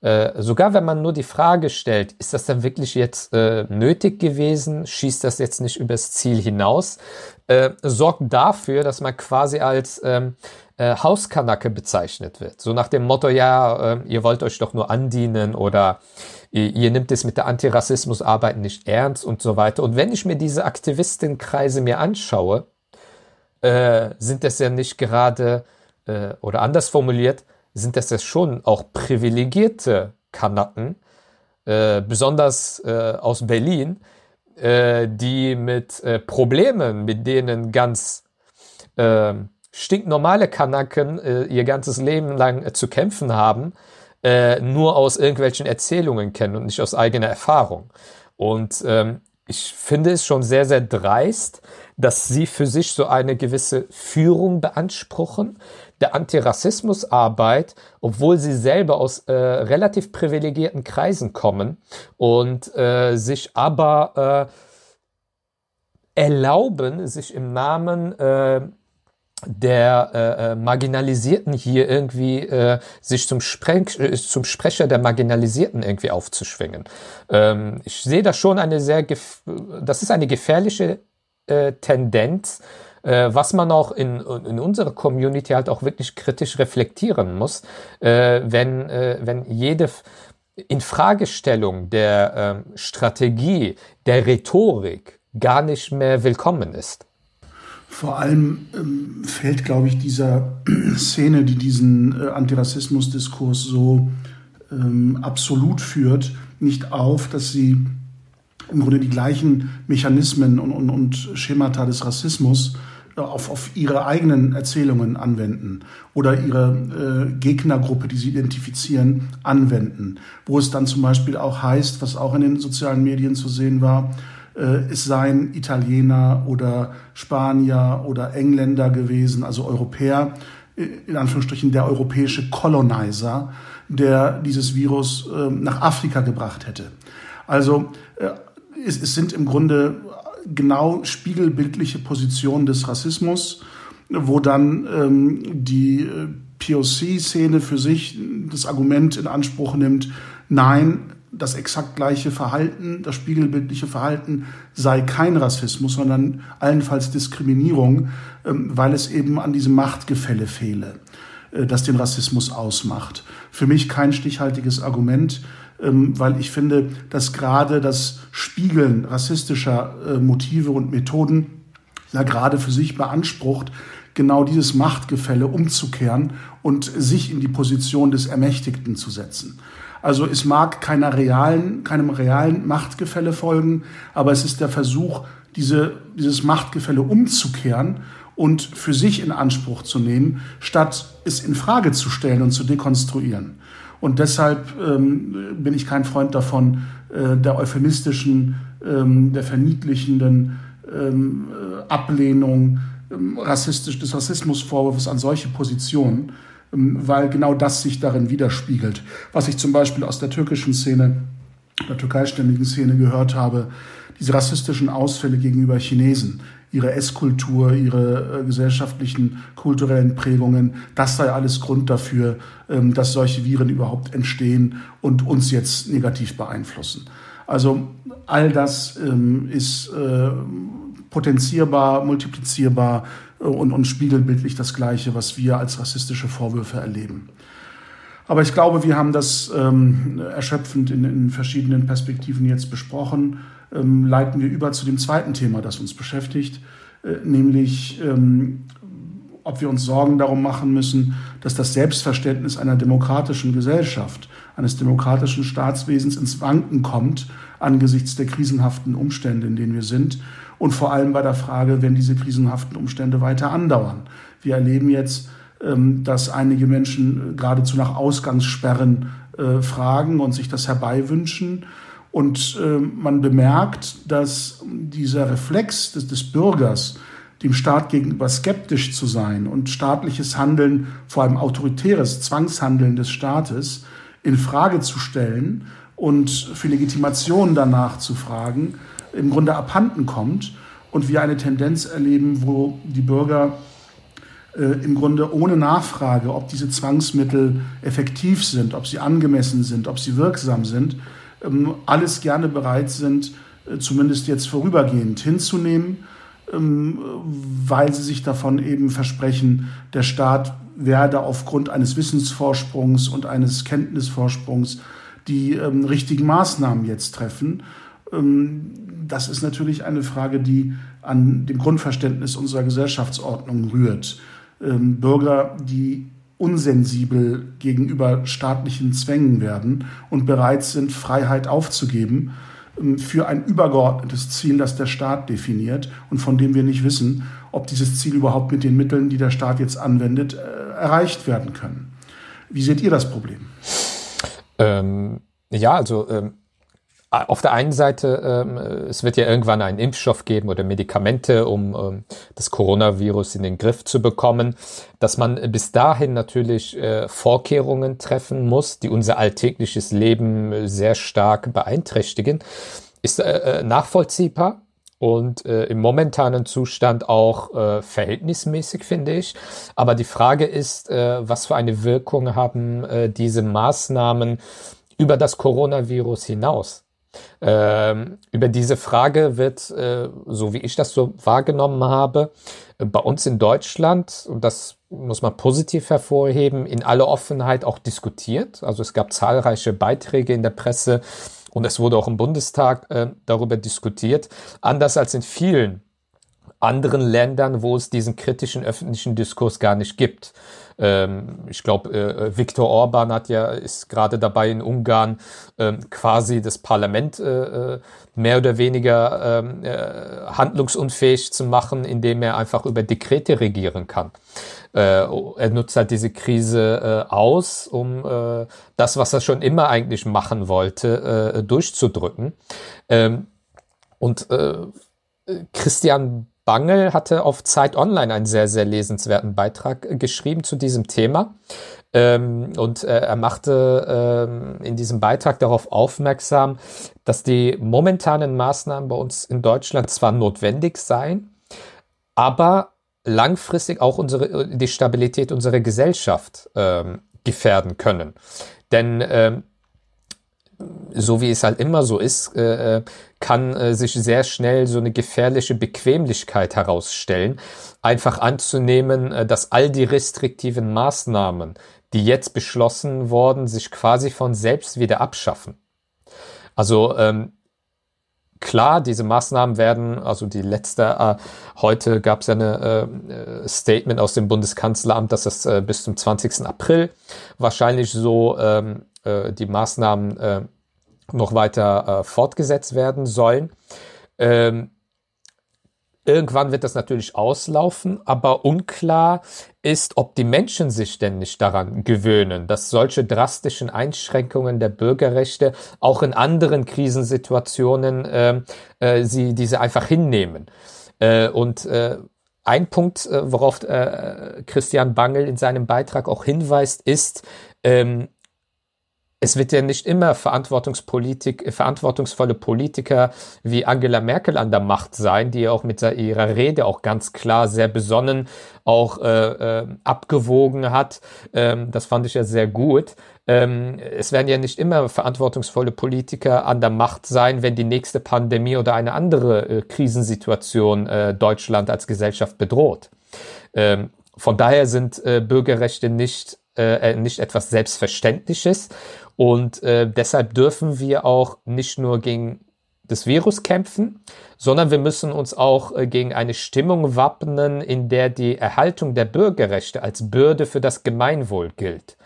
äh, sogar wenn man nur die Frage stellt, ist das dann wirklich jetzt äh, nötig gewesen, schießt das jetzt nicht übers Ziel hinaus, äh, sorgt dafür, dass man quasi als ähm, äh, Hauskanacke bezeichnet wird. So nach dem Motto, ja, äh, ihr wollt euch doch nur andienen oder ihr, ihr nimmt es mit der Antirassismusarbeit nicht ernst und so weiter. Und wenn ich mir diese Aktivistenkreise mir anschaue, äh, sind das ja nicht gerade, oder anders formuliert, sind das schon auch privilegierte Kanaken, äh, besonders äh, aus Berlin, äh, die mit äh, Problemen, mit denen ganz äh, stinknormale Kanaken äh, ihr ganzes Leben lang äh, zu kämpfen haben, nur aus irgendwelchen Erzählungen kennen und nicht aus eigener Erfahrung. Und ähm, ich finde es schon sehr, sehr dreist, dass sie für sich so eine gewisse Führung beanspruchen, der Antirassismusarbeit, obwohl sie selber aus äh, relativ privilegierten Kreisen kommen und äh, sich aber äh, erlauben, sich im Namen äh, der äh, äh, Marginalisierten hier irgendwie äh, sich zum, Spreng äh, zum Sprecher der Marginalisierten irgendwie aufzuschwingen. Ähm, ich sehe da schon eine sehr, das ist eine gefährliche äh, Tendenz, äh, was man auch in, in unserer Community halt auch wirklich kritisch reflektieren muss, wenn, wenn jede Infragestellung der äh, Strategie, der Rhetorik gar nicht mehr willkommen ist. Vor allem ähm, fällt, glaube ich, dieser Szene, die diesen äh, Antirassismus-Diskurs so ähm, absolut führt, nicht auf, dass sie im Grunde die gleichen Mechanismen und, und, und Schemata des Rassismus auf, auf ihre eigenen Erzählungen anwenden oder ihre äh, Gegnergruppe, die sie identifizieren, anwenden. Wo es dann zum Beispiel auch heißt, was auch in den sozialen Medien zu sehen war, äh, es seien Italiener oder Spanier oder Engländer gewesen, also Europäer, äh, in Anführungsstrichen der europäische Colonizer, der dieses Virus äh, nach Afrika gebracht hätte. Also äh, es, es sind im Grunde genau spiegelbildliche Position des Rassismus, wo dann ähm, die äh, POC-Szene für sich das Argument in Anspruch nimmt, nein, das exakt gleiche Verhalten, das spiegelbildliche Verhalten sei kein Rassismus, sondern allenfalls Diskriminierung, ähm, weil es eben an diesem Machtgefälle fehle, äh, das den Rassismus ausmacht. Für mich kein stichhaltiges Argument. Ähm, weil ich finde, dass gerade das Spiegeln rassistischer äh, Motive und Methoden ja gerade für sich beansprucht, genau dieses Machtgefälle umzukehren und sich in die Position des Ermächtigten zu setzen. Also es mag keiner realen, keinem realen Machtgefälle folgen, aber es ist der Versuch, diese, dieses Machtgefälle umzukehren und für sich in Anspruch zu nehmen, statt es in Frage zu stellen und zu dekonstruieren. Und deshalb ähm, bin ich kein Freund davon, äh, der euphemistischen, ähm, der verniedlichenden ähm, äh, Ablehnung ähm, rassistisch, des Rassismusvorwurfs an solche Positionen, weil genau das sich darin widerspiegelt. Was ich zum Beispiel aus der türkischen Szene, der türkeistämmigen Szene gehört habe, diese rassistischen Ausfälle gegenüber Chinesen. ihre Esskultur, ihre äh, gesellschaftlichen, kulturellen Prägungen. Das sei alles Grund dafür, ähm, dass solche Viren überhaupt entstehen und uns jetzt negativ beeinflussen. Also all das ähm, ist äh, potenzierbar, multiplizierbar äh, und, und spiegelbildlich das Gleiche, was wir als rassistische Vorwürfe erleben. Aber ich glaube, wir haben das ähm, erschöpfend in, in, verschiedenen Perspektiven jetzt besprochen. Ähm, leiten wir über zu dem zweiten Thema, das uns beschäftigt, äh, nämlich ähm, ob wir uns Sorgen darum machen müssen, dass das Selbstverständnis einer demokratischen Gesellschaft, eines demokratischen Staatswesens ins Wanken kommt angesichts der krisenhaften Umstände, in denen wir sind. Und vor allem bei der Frage, wenn diese krisenhaften Umstände weiter andauern. Wir erleben jetzt, ähm, dass einige Menschen äh, geradezu nach Ausgangssperren äh, fragen und sich das herbeiwünschen. Und ähm, man bemerkt, dass dieser Reflex des, des Bürgers, dem Staat gegenüber skeptisch zu sein und staatliches Handeln, vor allem autoritäres Zwangshandeln des Staates, in Frage zu stellen und für Legitimation danach zu fragen, im Grunde abhanden kommt und wir eine Tendenz erleben, wo die Bürger äh, im Grunde ohne Nachfrage, ob diese Zwangsmittel effektiv sind, ob sie angemessen sind, ob sie wirksam sind, ähm, alles gerne bereit sind, äh, zumindest jetzt vorübergehend hinzunehmen, ähm, weil sie sich davon eben versprechen, der Staat werde aufgrund eines Wissensvorsprungs und eines Kenntnisvorsprungs die ähm, richtigen Maßnahmen jetzt treffen. Das ist natürlich eine Frage, die an dem Grundverständnis unserer Gesellschaftsordnung rührt. Ähm, Bürger, die unsensibel gegenüber staatlichen Zwängen werden und bereit sind, Freiheit aufzugeben ähm, für ein übergeordnetes Ziel, das der Staat definiert und von dem wir nicht wissen, ob dieses Ziel überhaupt mit den Mitteln, die der Staat jetzt anwendet, äh, erreicht werden können. Wie seht ihr das Problem? Ähm, ja, also ähm, auf der einen Seite, ähm, es wird ja irgendwann einen Impfstoff geben oder Medikamente, um ähm, das Coronavirus in den Griff zu bekommen, dass man bis dahin natürlich äh, Vorkehrungen treffen muss, die unser alltägliches Leben sehr stark beeinträchtigen, ist äh, äh nachvollziehbar und äh, im momentanen Zustand auch äh, verhältnismäßig, finde ich. Aber die Frage ist, äh, was für eine Wirkung haben äh, diese Maßnahmen über das Coronavirus hinaus? Ähm, über diese Frage wird, äh, so wie ich das so wahrgenommen habe, bei uns in Deutschland, und das muss man positiv hervorheben, in aller Offenheit auch diskutiert. Also es gab zahlreiche Beiträge in der Presse und es wurde auch im Bundestag äh, darüber diskutiert. Anders als in vielen anderen Ländern, wo es diesen kritischen öffentlichen Diskurs gar nicht gibt. Ähm, ich glaube, äh, Viktor Orban hat ja, ist gerade dabei in Ungarn ähm, quasi das Parlament äh, äh mehr oder weniger ähm, äh, handlungsunfähig zu machen, indem er einfach über Dekrete regieren kann. Äh, er nutzt halt diese Krise äh, aus, um äh, das, was er schon immer eigentlich machen wollte, äh, durchzudrücken. Ähm, und äh, Christian Bangel hatte auf Zeit Online einen sehr, sehr lesenswerten Beitrag äh, geschrieben zu diesem Thema. Ähm, und äh, er machte ähm, in diesem Beitrag darauf aufmerksam, dass die momentanen Maßnahmen bei uns in Deutschland zwar notwendig seien, aber langfristig auch unsere, äh, die Stabilität unserer Gesellschaft ähm, gefährden können. Denn so wie es halt immer so ist, äh, äh, kann äh, sich sehr schnell so eine gefährliche Bequemlichkeit herausstellen, einfach anzunehmen, äh, dass all die restriktiven Maßnahmen, die jetzt beschlossen worden, sich quasi von selbst wieder abschaffen. Also ähm, klar, diese Maßnahmen werden, also die letzte, äh, heute gab es ja eine äh, Statement aus dem Bundeskanzleramt, dass es äh, bis zum 20. April wahrscheinlich so ähm, äh, die Maßnahmen äh, noch weiter äh, fortgesetzt werden sollen. Ähm, Irgendwann wird das natürlich auslaufen, aber unklar ist, ob die Menschen sich denn nicht daran gewöhnen, dass solche drastischen Einschränkungen der Bürgerrechte auch in anderen Krisensituationen äh, äh, sie diese einfach hinnehmen. Äh, und äh, ein Punkt, äh, worauf äh, Christian Bangel in seinem Beitrag auch hinweist, ist, ähm, es wird ja nicht immer Verantwortungspolitik, verantwortungsvolle Politiker wie Angela Merkel an der Macht sein, die auch mit ihrer Rede auch ganz klar sehr besonnen auch äh, äh, abgewogen hat. Ähm, das fand ich ja sehr gut. Ähm, es werden ja nicht immer verantwortungsvolle Politiker an der Macht sein, wenn die nächste Pandemie oder eine andere äh, Krisensituation äh, Deutschland als Gesellschaft bedroht. Ähm, von daher sind äh, Bürgerrechte nicht, äh, äh nicht etwas Selbstverständliches. Und äh, deshalb dürfen wir auch nicht nur gegen das Virus kämpfen, sondern wir müssen uns auch äh, gegen eine Stimmung wappnen, in der die Erhaltung der Bürgerrechte als Bürde für das Gemeinwohl gilt.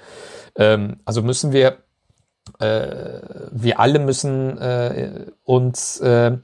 Ähm, also müssen wir, äh, wir alle müssen äh, uns äh,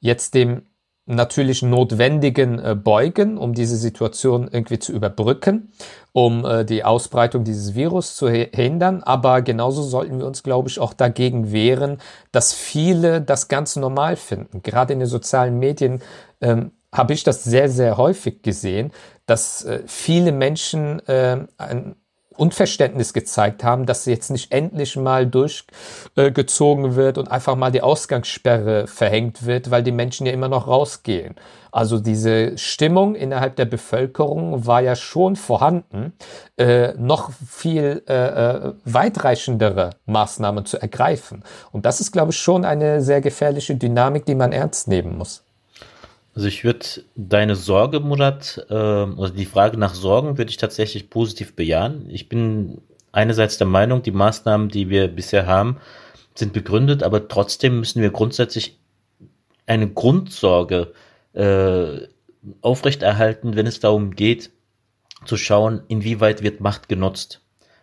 jetzt dem natürlich Notwendigen äh, beugen, um diese Situation irgendwie zu überbrücken, um äh, die Ausbreitung dieses Virus zu hindern. Aber genauso sollten wir uns, glaube ich, auch dagegen wehren, dass viele das ganz normal finden. Gerade in den sozialen Medien ähm, habe ich das sehr, sehr häufig gesehen, dass äh, viele Menschen äh, ein Unverständnis gezeigt haben, dass jetzt nicht endlich mal durchgezogen wird und einfach mal die Ausgangssperre verhängt wird, weil die Menschen ja immer noch rausgehen. Also diese Stimmung innerhalb der Bevölkerung war ja schon vorhanden, äh, noch viel äh, äh weitreichendere Maßnahmen zu ergreifen. Und das ist, glaube ich, schon eine sehr gefährliche Dynamik, die man ernst nehmen muss. Also ich würde deine Sorge, Murat, äh, also die Frage nach Sorgen würde ich tatsächlich positiv bejahen. Ich bin einerseits der Meinung, die Maßnahmen, die wir bisher haben, sind begründet, aber trotzdem müssen wir grundsätzlich eine Grundsorge äh, aufrechterhalten, wenn es darum geht, zu schauen, inwieweit wird Macht genutzt.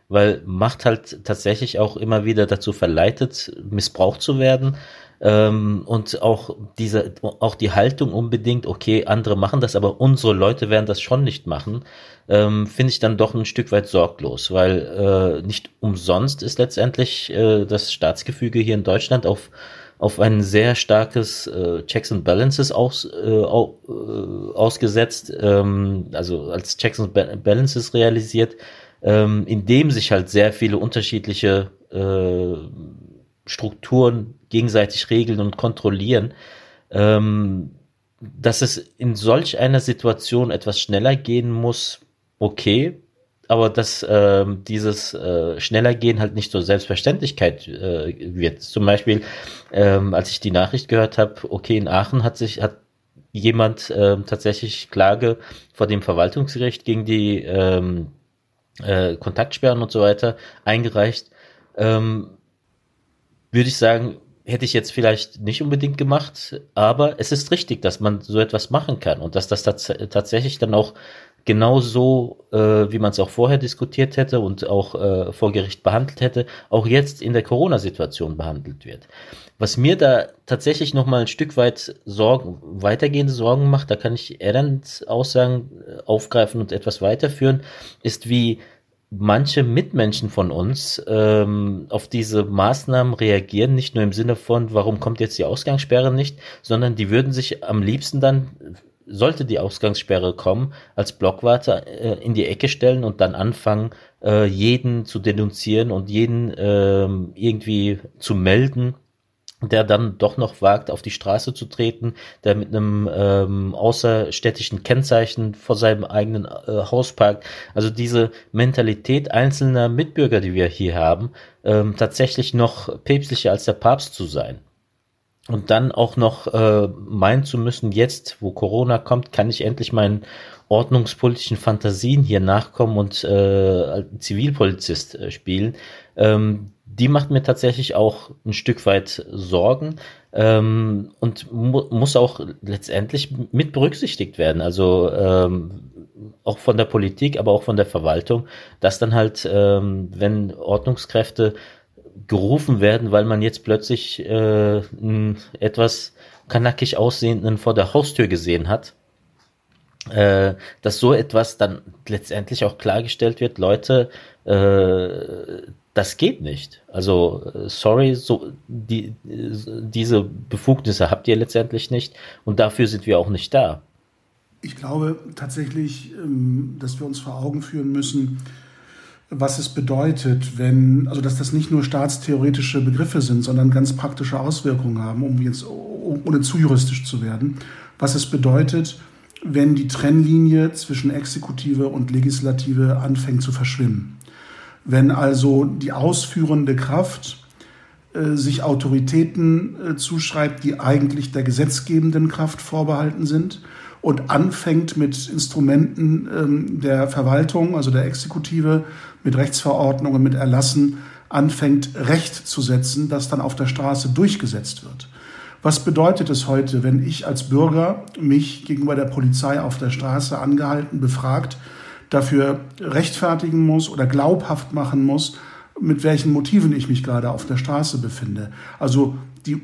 Weil Macht halt tatsächlich auch immer wieder dazu verleitet, missbraucht zu werden ähm, und auch diese, auch die Haltung unbedingt, okay, andere machen das, aber unsere Leute werden das schon nicht machen, ähm, finde ich dann doch ein Stück weit sorglos, weil äh, nicht umsonst ist letztendlich äh, das Staatsgefüge hier in Deutschland auf auf ein sehr starkes äh, Checks and Balances aus, äh, au, äh, ausgesetzt, ähm, also als Checks and Balances realisiert, ähm, in dem sich halt sehr viele unterschiedliche äh, Strukturen gegenseitig regeln und kontrollieren, ähm, dass es in solch einer Situation etwas schneller gehen muss, okay, aber dass äh, dieses äh, schneller gehen halt nicht so Selbstverständlichkeit äh, wird. Zum Beispiel, ähm, als ich die Nachricht gehört habe, okay, in Aachen hat sich hat jemand äh, tatsächlich Klage vor dem Verwaltungsgericht gegen die ähm, äh, Kontaktsperren und so weiter eingereicht. Ähm, würde ich sagen, hätte ich jetzt vielleicht nicht unbedingt gemacht, aber es ist richtig, dass man so etwas machen kann und dass das tats tatsächlich dann auch genau so, äh, wie man es auch vorher diskutiert hätte und auch äh, vor Gericht behandelt hätte, auch jetzt in der Corona-Situation behandelt wird. Was mir da tatsächlich noch mal ein Stück weit Sorgen, weitergehende Sorgen macht, da kann ich Erlands Aussagen äh, aufgreifen und etwas weiterführen, ist wie manche Mitmenschen von uns ähm, auf diese Maßnahmen reagieren, nicht nur im Sinne von, warum kommt jetzt die Ausgangssperre nicht, sondern die würden sich am liebsten dann, sollte die Ausgangssperre kommen, als Blockwarte äh, in die Ecke stellen und dann anfangen, äh, jeden zu denunzieren und jeden äh, irgendwie zu melden der dann doch noch wagt, auf die Straße zu treten, der mit einem ähm, außerstädtischen Kennzeichen vor seinem eigenen äh, Haus parkt. Also diese Mentalität einzelner Mitbürger, die wir hier haben, ähm, tatsächlich noch päpstlicher als der Papst zu sein. Und dann auch noch äh, meinen zu müssen, jetzt, wo Corona kommt, kann ich endlich meinen ordnungspolitischen Fantasien hier nachkommen und äh, Zivilpolizist äh, spielen. Ähm, die macht mir tatsächlich auch ein Stück weit Sorgen ähm, und mu muss auch letztendlich mit berücksichtigt werden. Also ähm, auch von der Politik, aber auch von der Verwaltung, dass dann halt, ähm, wenn Ordnungskräfte gerufen werden, weil man jetzt plötzlich äh, etwas kanackig aussehenden vor der Haustür gesehen hat, äh, dass so etwas dann letztendlich auch klargestellt wird, Leute, äh, das geht nicht. Also, sorry, so, die, diese Befugnisse habt ihr letztendlich nicht und dafür sind wir auch nicht da. Ich glaube tatsächlich, ähm, dass wir uns vor Augen führen müssen, was es bedeutet, wenn, also dass das nicht nur staatstheoretische Begriffe sind, sondern ganz praktische Auswirkungen haben, um jetzt ohne zu juristisch zu werden, was es bedeutet, wenn die Trennlinie zwischen Exekutive und Legislative anfängt zu verschwimmen. Wenn also die ausführende Kraft äh, sich Autoritäten äh, zuschreibt, die eigentlich der gesetzgebenden Kraft vorbehalten sind und anfängt mit Instrumenten ähm, der Verwaltung, also der Exekutive, mit Rechtsverordnungen, mit Erlassen, anfängt Recht zu setzen, das dann auf der Straße durchgesetzt wird. Was bedeutet es heute, wenn ich als Bürger mich gegenüber der Polizei auf der Straße angehalten, befragt, dafür rechtfertigen muss oder glaubhaft machen muss, mit welchen Motiven ich mich gerade auf der Straße befinde? Also die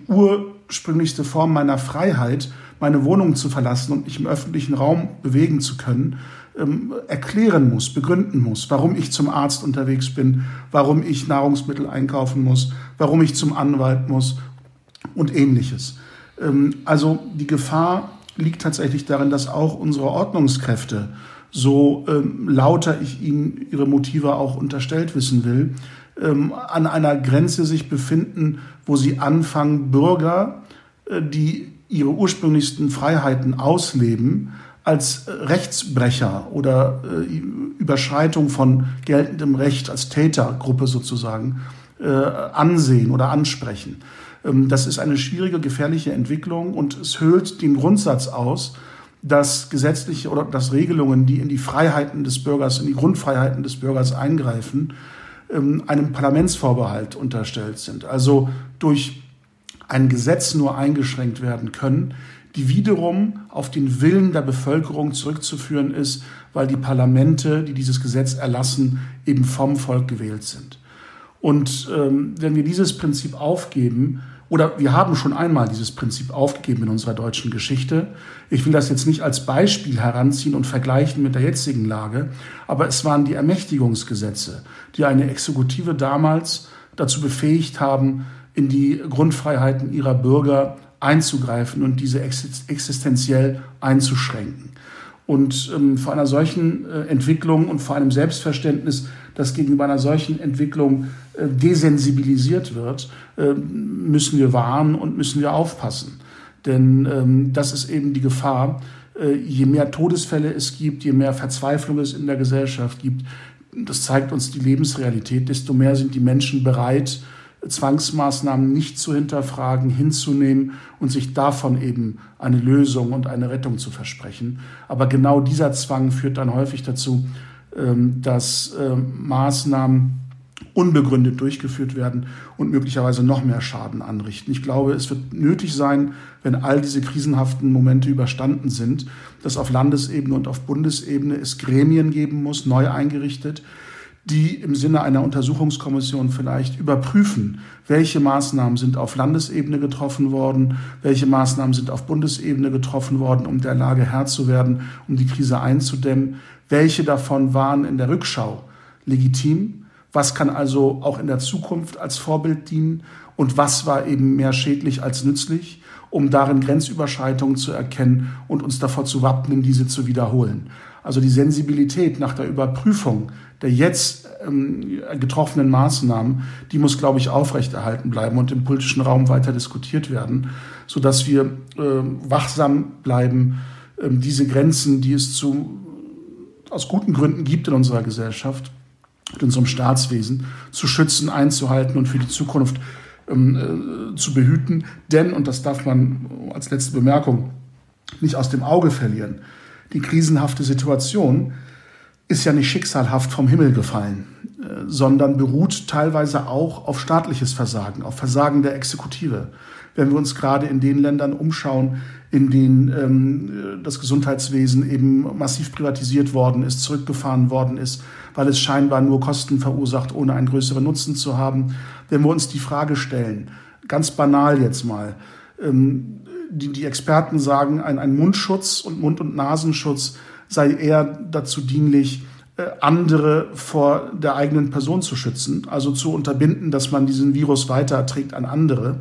ursprünglichste Form meiner Freiheit, meine Wohnung zu verlassen und mich im öffentlichen Raum bewegen zu können, ähm, erklären muss, begründen muss, warum ich zum Arzt unterwegs bin, warum ich Nahrungsmittel einkaufen muss, warum ich zum Anwalt muss und ähnliches. Ähm, also die Gefahr liegt tatsächlich darin, dass auch unsere Ordnungskräfte, so ähm, lauter ich ihnen ihre Motive auch unterstellt wissen will, ähm, an einer Grenze sich befinden, wo sie anfangen, Bürger, äh, die ihre ursprünglichsten Freiheiten ausleben, als Rechtsbrecher oder äh, Überschreitung von geltendem Recht als Tätergruppe sozusagen äh, ansehen oder ansprechen. Ähm, das ist eine schwierige, gefährliche Entwicklung und es höhlt den Grundsatz aus, dass gesetzliche oder dass Regelungen, die in die Freiheiten des Bürgers, in die Grundfreiheiten des Bürgers eingreifen, einem Parlamentsvorbehalt unterstellt sind. Also durch ein Gesetz nur eingeschränkt werden können, die wiederum auf den Willen der Bevölkerung zurückzuführen ist, weil die Parlamente, die dieses Gesetz erlassen, eben vom Volk gewählt sind. Und ähm, wenn wir dieses Prinzip aufgeben, oder wir haben schon einmal dieses Prinzip aufgegeben in unserer deutschen Geschichte. Ich will das jetzt nicht als Beispiel heranziehen und vergleichen mit der jetzigen Lage, aber es waren die Ermächtigungsgesetze, die eine Exekutive damals dazu befähigt haben, in die Grundfreiheiten ihrer Bürger einzugreifen und diese existenziell einzuschränken. Und ähm, vor einer solchen äh, Entwicklung und vor einem Selbstverständnis, das gegenüber einer solchen Entwicklung äh, desensibilisiert wird, äh, müssen wir warnen und müssen wir aufpassen. Denn ähm, das ist eben die Gefahr. Äh, je mehr Todesfälle es gibt, je mehr Verzweiflung es in der Gesellschaft gibt, das zeigt uns die Lebensrealität, desto mehr sind die Menschen bereit, Zwangsmaßnahmen nicht zu hinterfragen, hinzunehmen und sich davon eben eine Lösung und eine Rettung zu versprechen. Aber genau dieser Zwang führt dann häufig dazu, ähm, dass ähm, Maßnahmen unbegründet durchgeführt werden und möglicherweise noch mehr Schaden anrichten. Ich glaube, es wird nötig sein, wenn all diese krisenhaften Momente überstanden sind, dass auf Landesebene und auf Bundesebene es Gremien geben muss, neu eingerichtet, die im Sinne einer Untersuchungskommission vielleicht überprüfen, welche Maßnahmen sind auf Landesebene getroffen worden, welche Maßnahmen sind auf Bundesebene getroffen worden, um der Lage Herr zu werden, um die Krise einzudämmen, welche davon waren in der Rückschau legitim, was kann also auch in der Zukunft als Vorbild dienen und was war eben mehr schädlich als nützlich, um darin Grenzüberschreitungen zu erkennen und uns davor zu wappnen, diese zu wiederholen. Also die Sensibilität nach der Überprüfung der jetzt ähm, getroffenen Maßnahmen, die muss, glaube ich, aufrechterhalten bleiben und im politischen Raum weiter diskutiert werden, sodass wir äh, wachsam bleiben, äh, diese Grenzen, die es zu, aus guten Gründen gibt in unserer Gesellschaft, in unserem Staatswesen, zu schützen, einzuhalten und für die Zukunft ähm, äh, zu behüten. Denn, und das darf man als letzte Bemerkung nicht aus dem Auge verlieren, die krisenhafte Situation ist ja nicht schicksalhaft vom Himmel gefallen, äh, sondern beruht teilweise auch auf staatliches Versagen, auf Versagen der Exekutive. Wenn wir uns gerade in den Ländern umschauen, in denen ähm, das Gesundheitswesen eben massiv privatisiert worden ist, zurückgefahren worden ist, weil es scheinbar nur Kosten verursacht, ohne einen größeren Nutzen zu haben. Wenn wir uns die Frage stellen, ganz banal jetzt mal, ähm, die, die Experten sagen, ein, ein Mundschutz und Mund- und Nasenschutz sei eher dazu dienlich, äh, andere vor der eigenen Person zu schützen, also zu unterbinden, dass man diesen Virus weiterträgt an andere,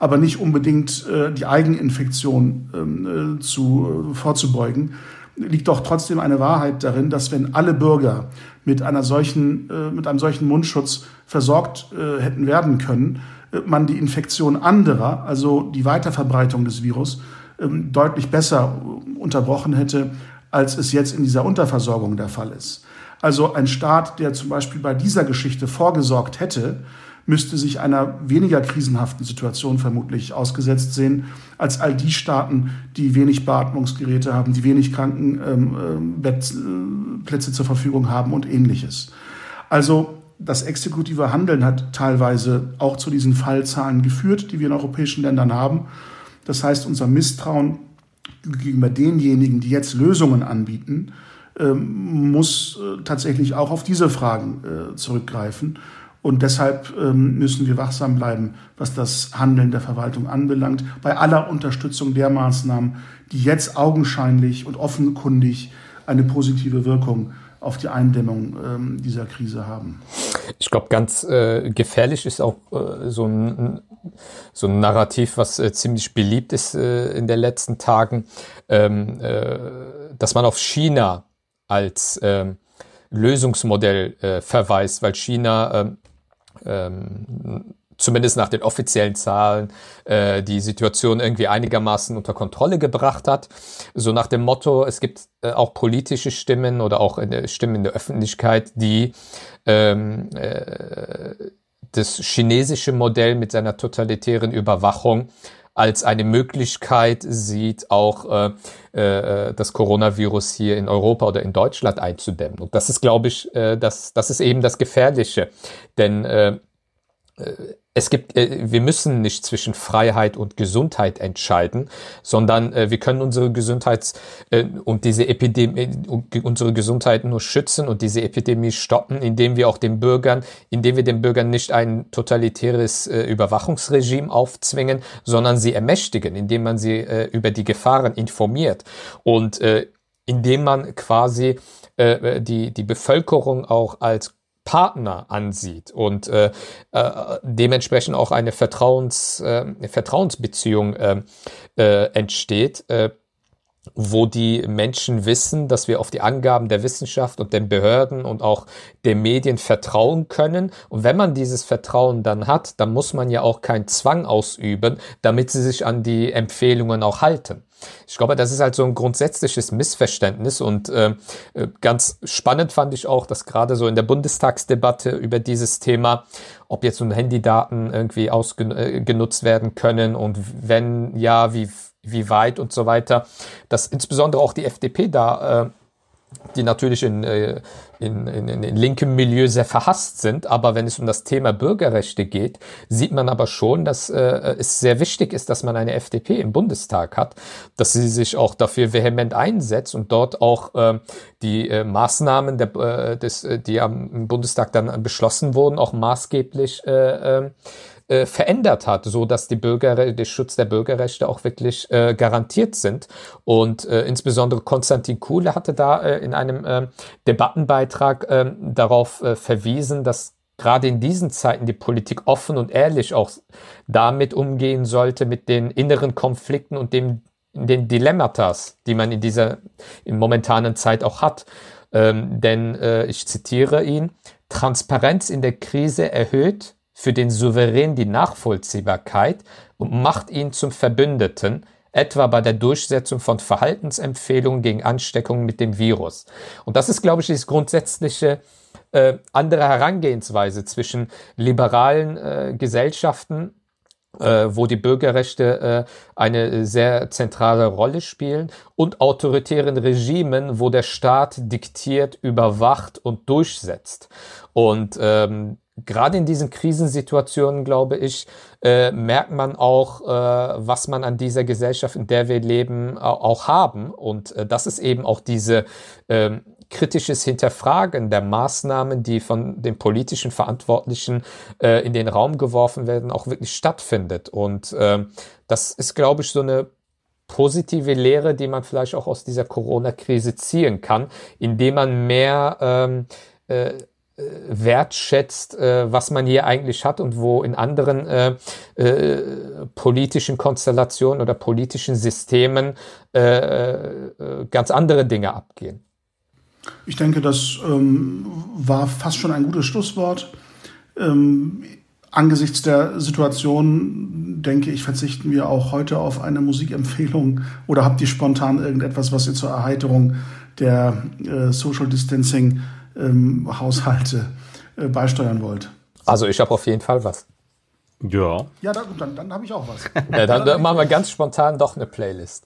aber nicht unbedingt äh, die Eigeninfektion ähm, äh, zu, vorzubeugen, liegt doch trotzdem eine Wahrheit darin, dass wenn alle Bürger mit einer solchen, mit einem solchen Mundschutz versorgt hätten werden können, man die Infektion anderer, also die Weiterverbreitung des Virus, ähm, deutlich besser unterbrochen hätte, als es jetzt in dieser Unterversorgung der Fall ist. Also ein Staat, der zum Beispiel bei dieser Geschichte vorgesorgt hätte, müsste sich einer weniger krisenhaften Situation vermutlich ausgesetzt sehen, als all die Staaten, die wenig Beatmungsgeräte haben, die wenig Krankenplätze ähm, äh, zur Verfügung haben und ähnliches. Also das exekutive Handeln hat teilweise auch zu diesen Fallzahlen geführt, die wir in europäischen Ländern haben. Das heißt, unser Misstrauen gegenüber denjenigen, die jetzt Lösungen anbieten, ähm, muss äh, tatsächlich auch auf diese Fragen äh, zurückgreifen. Und deshalb ähm, müssen wir wachsam bleiben, was das Handeln der Verwaltung anbelangt, bei aller Unterstützung der Maßnahmen, die jetzt augenscheinlich und offenkundig eine positive Wirkung auf die Eindämmung ähm, dieser Krise haben. Ich glaube, ganz äh, gefährlich ist auch äh, so, ein, so ein Narrativ, was äh, ziemlich beliebt ist äh, in den letzten Tagen, ähm, äh, dass man auf China als ähm, Lösungsmodell äh, verweist, weil China ähm, ähm, zumindest nach den offiziellen Zahlen, äh, die Situation irgendwie einigermaßen unter Kontrolle gebracht hat. So nach dem Motto, es gibt äh, auch politische Stimmen oder auch in der, Stimmen in der Öffentlichkeit, die ähm, äh, das chinesische Modell mit seiner totalitären Überwachung als eine Möglichkeit sieht, auch äh, äh, das Coronavirus hier in Europa oder in Deutschland einzudämmen. Und das ist, glaube ich, äh, das, das ist eben das Gefährliche. Denn äh, äh es gibt, äh, wir müssen nicht zwischen Freiheit und Gesundheit entscheiden, sondern äh, wir können unsere Gesundheits äh, und diese Epidemie, unsere Gesundheit nur schützen und diese Epidemie stoppen, indem wir auch den Bürgern, indem wir den Bürgern nicht ein totalitäres Überwachungsregime aufzwingen, sondern sie ermächtigen, indem man sie über die Gefahren informiert. Und indem man quasi die, die Bevölkerung auch als Partner ansieht und äh, äh, dementsprechend auch eine Vertrauens, äh, Vertrauensbeziehung äh, äh, entsteht, äh, wo die Menschen wissen, dass wir auf die Angaben der Wissenschaft und den Behörden und auch den Medien vertrauen können. Und wenn man dieses Vertrauen dann hat, dann muss man ja auch keinen Zwang ausüben, damit sie sich an die Empfehlungen auch halten. Ich glaube, das ist halt so ein grundsätzliches Missverständnis und äh, äh ganz spannend fand ich auch, dass gerade so in der Bundestagsdebatte über dieses Thema, ob jetzt nun Handydaten irgendwie ausgenutzt äh, werden können und wenn ja, wie, wie weit und so weiter, dass insbesondere auch die FDP da äh, die natürlich in, äh, in, in, in linkem Milieu sehr verhasst sind. Aber wenn es um das Thema Bürgerrechte geht, sieht man aber schon, dass äh, es sehr wichtig ist, dass man eine FDP im Bundestag hat, dass sie sich auch dafür vehement einsetzt und dort auch äh, die äh, Maßnahmen, der, äh, des, äh, die am Bundestag dann beschlossen wurden, auch maßgeblich äh, äh, verändert hat, so dass die Bürger, der Schutz der Bürgerrechte auch wirklich äh, garantiert sind. Und äh, insbesondere Konstantin Kuhle hatte da äh, in einem äh, Debattenbeitrag äh, darauf äh, verwiesen, dass gerade in diesen Zeiten die Politik offen und ehrlich auch damit umgehen sollte, mit den inneren Konflikten und dem, den Dilemmatas, die man in dieser in momentanen Zeit auch hat. Ähm, denn äh, ich zitiere ihn, Transparenz in der Krise erhöht für den Souverän die Nachvollziehbarkeit und macht ihn zum Verbündeten, etwa bei der Durchsetzung von Verhaltensempfehlungen gegen Ansteckungen mit dem Virus. Und das ist, glaube ich, die grundsätzliche äh, andere Herangehensweise zwischen liberalen äh, Gesellschaften äh, wo die Bürgerrechte äh, eine sehr zentrale Rolle spielen und autoritären Regimen, wo der Staat diktiert, überwacht und durchsetzt. Und ähm, gerade in diesen Krisensituationen, glaube ich, äh, merkt man auch, äh, was man an dieser Gesellschaft, in der wir leben, auch haben. Und äh, das ist eben auch diese ähm, kritisches Hinterfragen der Maßnahmen, die von den politischen Verantwortlichen äh, in den Raum geworfen werden, auch wirklich stattfindet. Und äh, das ist, glaube ich, so eine positive Lehre, die man vielleicht auch aus dieser Corona-Krise ziehen kann, indem man mehr ähm, äh, wertschätzt, äh, was man hier eigentlich hat und wo in anderen äh, äh, politischen Konstellationen oder politischen Systemen äh, äh, ganz andere Dinge abgehen. Ich denke, das ähm, war fast schon ein gutes Schlusswort. Ähm, angesichts der Situation, denke ich, verzichten wir auch heute auf eine Musikempfehlung oder habt ihr spontan irgendetwas, was ihr zur Erheiterung der äh, Social Distancing ähm, Haushalte äh, beisteuern wollt? Also ich habe auf jeden Fall was. Ja. Ja, dann, dann, dann habe ich auch was. Ja, dann, dann machen wir ganz spontan doch eine Playlist.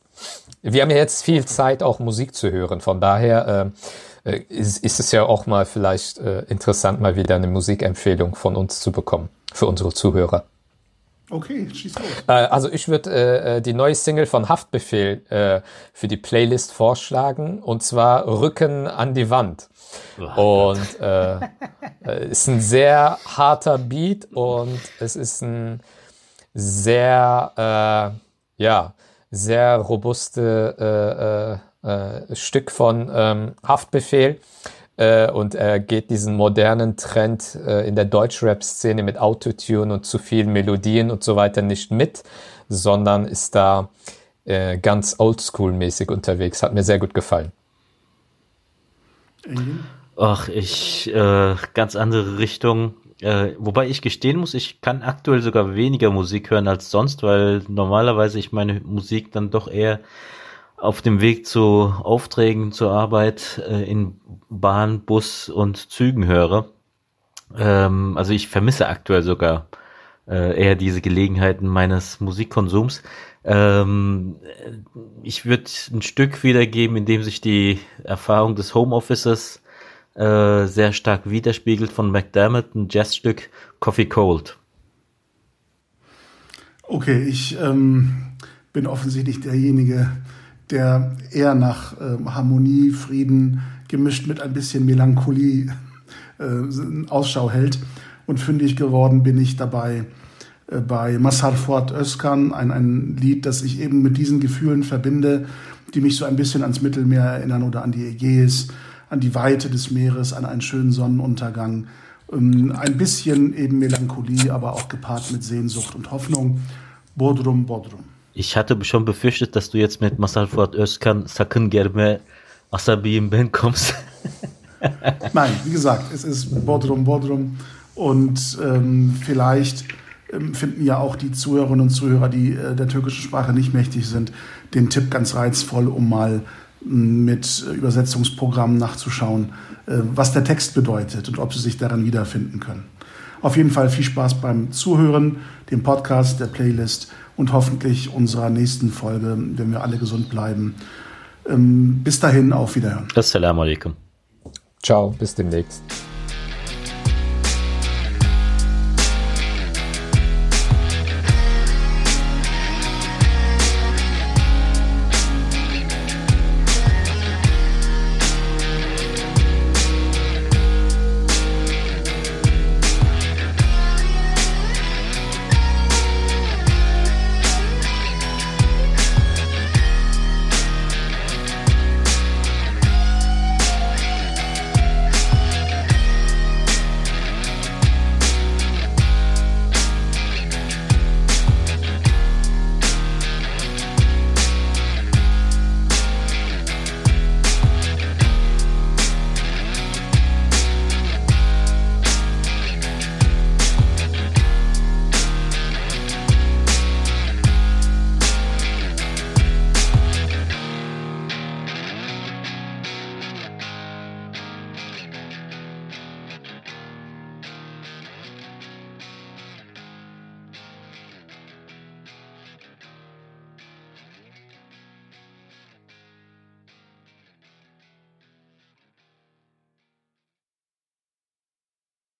Wir haben ja jetzt viel Zeit, auch Musik zu hören. Von daher äh, äh, ist, ist, es ja auch mal vielleicht äh, interessant, mal wieder eine Musikempfehlung von uns zu bekommen für unsere Zuhörer. Okay, schieß los. Äh, also ich würde äh, äh, die neue Single von Haftbefehl äh, für die Playlist vorschlagen und zwar Rücken an die Wand. Oh, und äh, ist ein sehr harter Beat und es ist ein sehr äh, ja sehr robuste äh, äh, äh, Stück von ähm, Haftbefehl äh, und er geht diesen modernen Trend äh, in der Deutschrap-Szene mit Autotune und zu vielen Melodien und so weiter nicht mit, sondern ist da äh, ganz oldschool-mäßig unterwegs. Hat mir sehr gut gefallen. Ach, ich äh, ganz andere Richtung. Äh, wobei ich gestehen muss, ich kann aktuell sogar weniger Musik hören als sonst, weil normalerweise ich meine Musik dann doch eher auf dem Weg zu Aufträgen zur Arbeit äh, in Bahn, Bus und Zügen höre. Ähm, also ich vermisse aktuell sogar äh, eher diese Gelegenheiten meines Musikkonsums. Ähm, ich würde ein Stück wiedergeben, in dem sich die Erfahrung des Homeoffices äh, sehr stark widerspiegelt von McDermott, ein Jazzstück Coffee Cold. Okay, ich ähm, bin offensichtlich derjenige, der eher nach äh, Harmonie, Frieden gemischt mit ein bisschen Melancholie äh, Ausschau hält. Und fündig geworden bin ich dabei äh, bei Masar Fuad Özkan, ein, ein Lied, das ich eben mit diesen Gefühlen verbinde, die mich so ein bisschen ans Mittelmeer erinnern oder an die Ägäis, an die Weite des Meeres, an einen schönen Sonnenuntergang. Ähm, ein bisschen eben Melancholie, aber auch gepaart mit Sehnsucht und Hoffnung. Bodrum, Bodrum. Ich hatte schon befürchtet, dass du jetzt mit Masal Fuat Özkan Sakın Germe Asabiyim Ben kommst. Nein, wie gesagt, es ist Bodrum, Bodrum und ähm, vielleicht ähm, finden ja auch die Zuhörerinnen und Zuhörer, die äh, der türkischen Sprache nicht mächtig sind, den Tipp ganz reizvoll, um mal mit Übersetzungsprogrammen nachzuschauen, äh, was der Text bedeutet und ob sie sich daran wiederfinden können. Auf jeden Fall viel Spaß beim Zuhören, dem Podcast, der Playlist und hoffentlich unserer nächsten Folge, wenn wir alle gesund bleiben. Ähm, bis dahin, auf Wiederhören. Assalamu alaikum. Ciao, bis demnächst.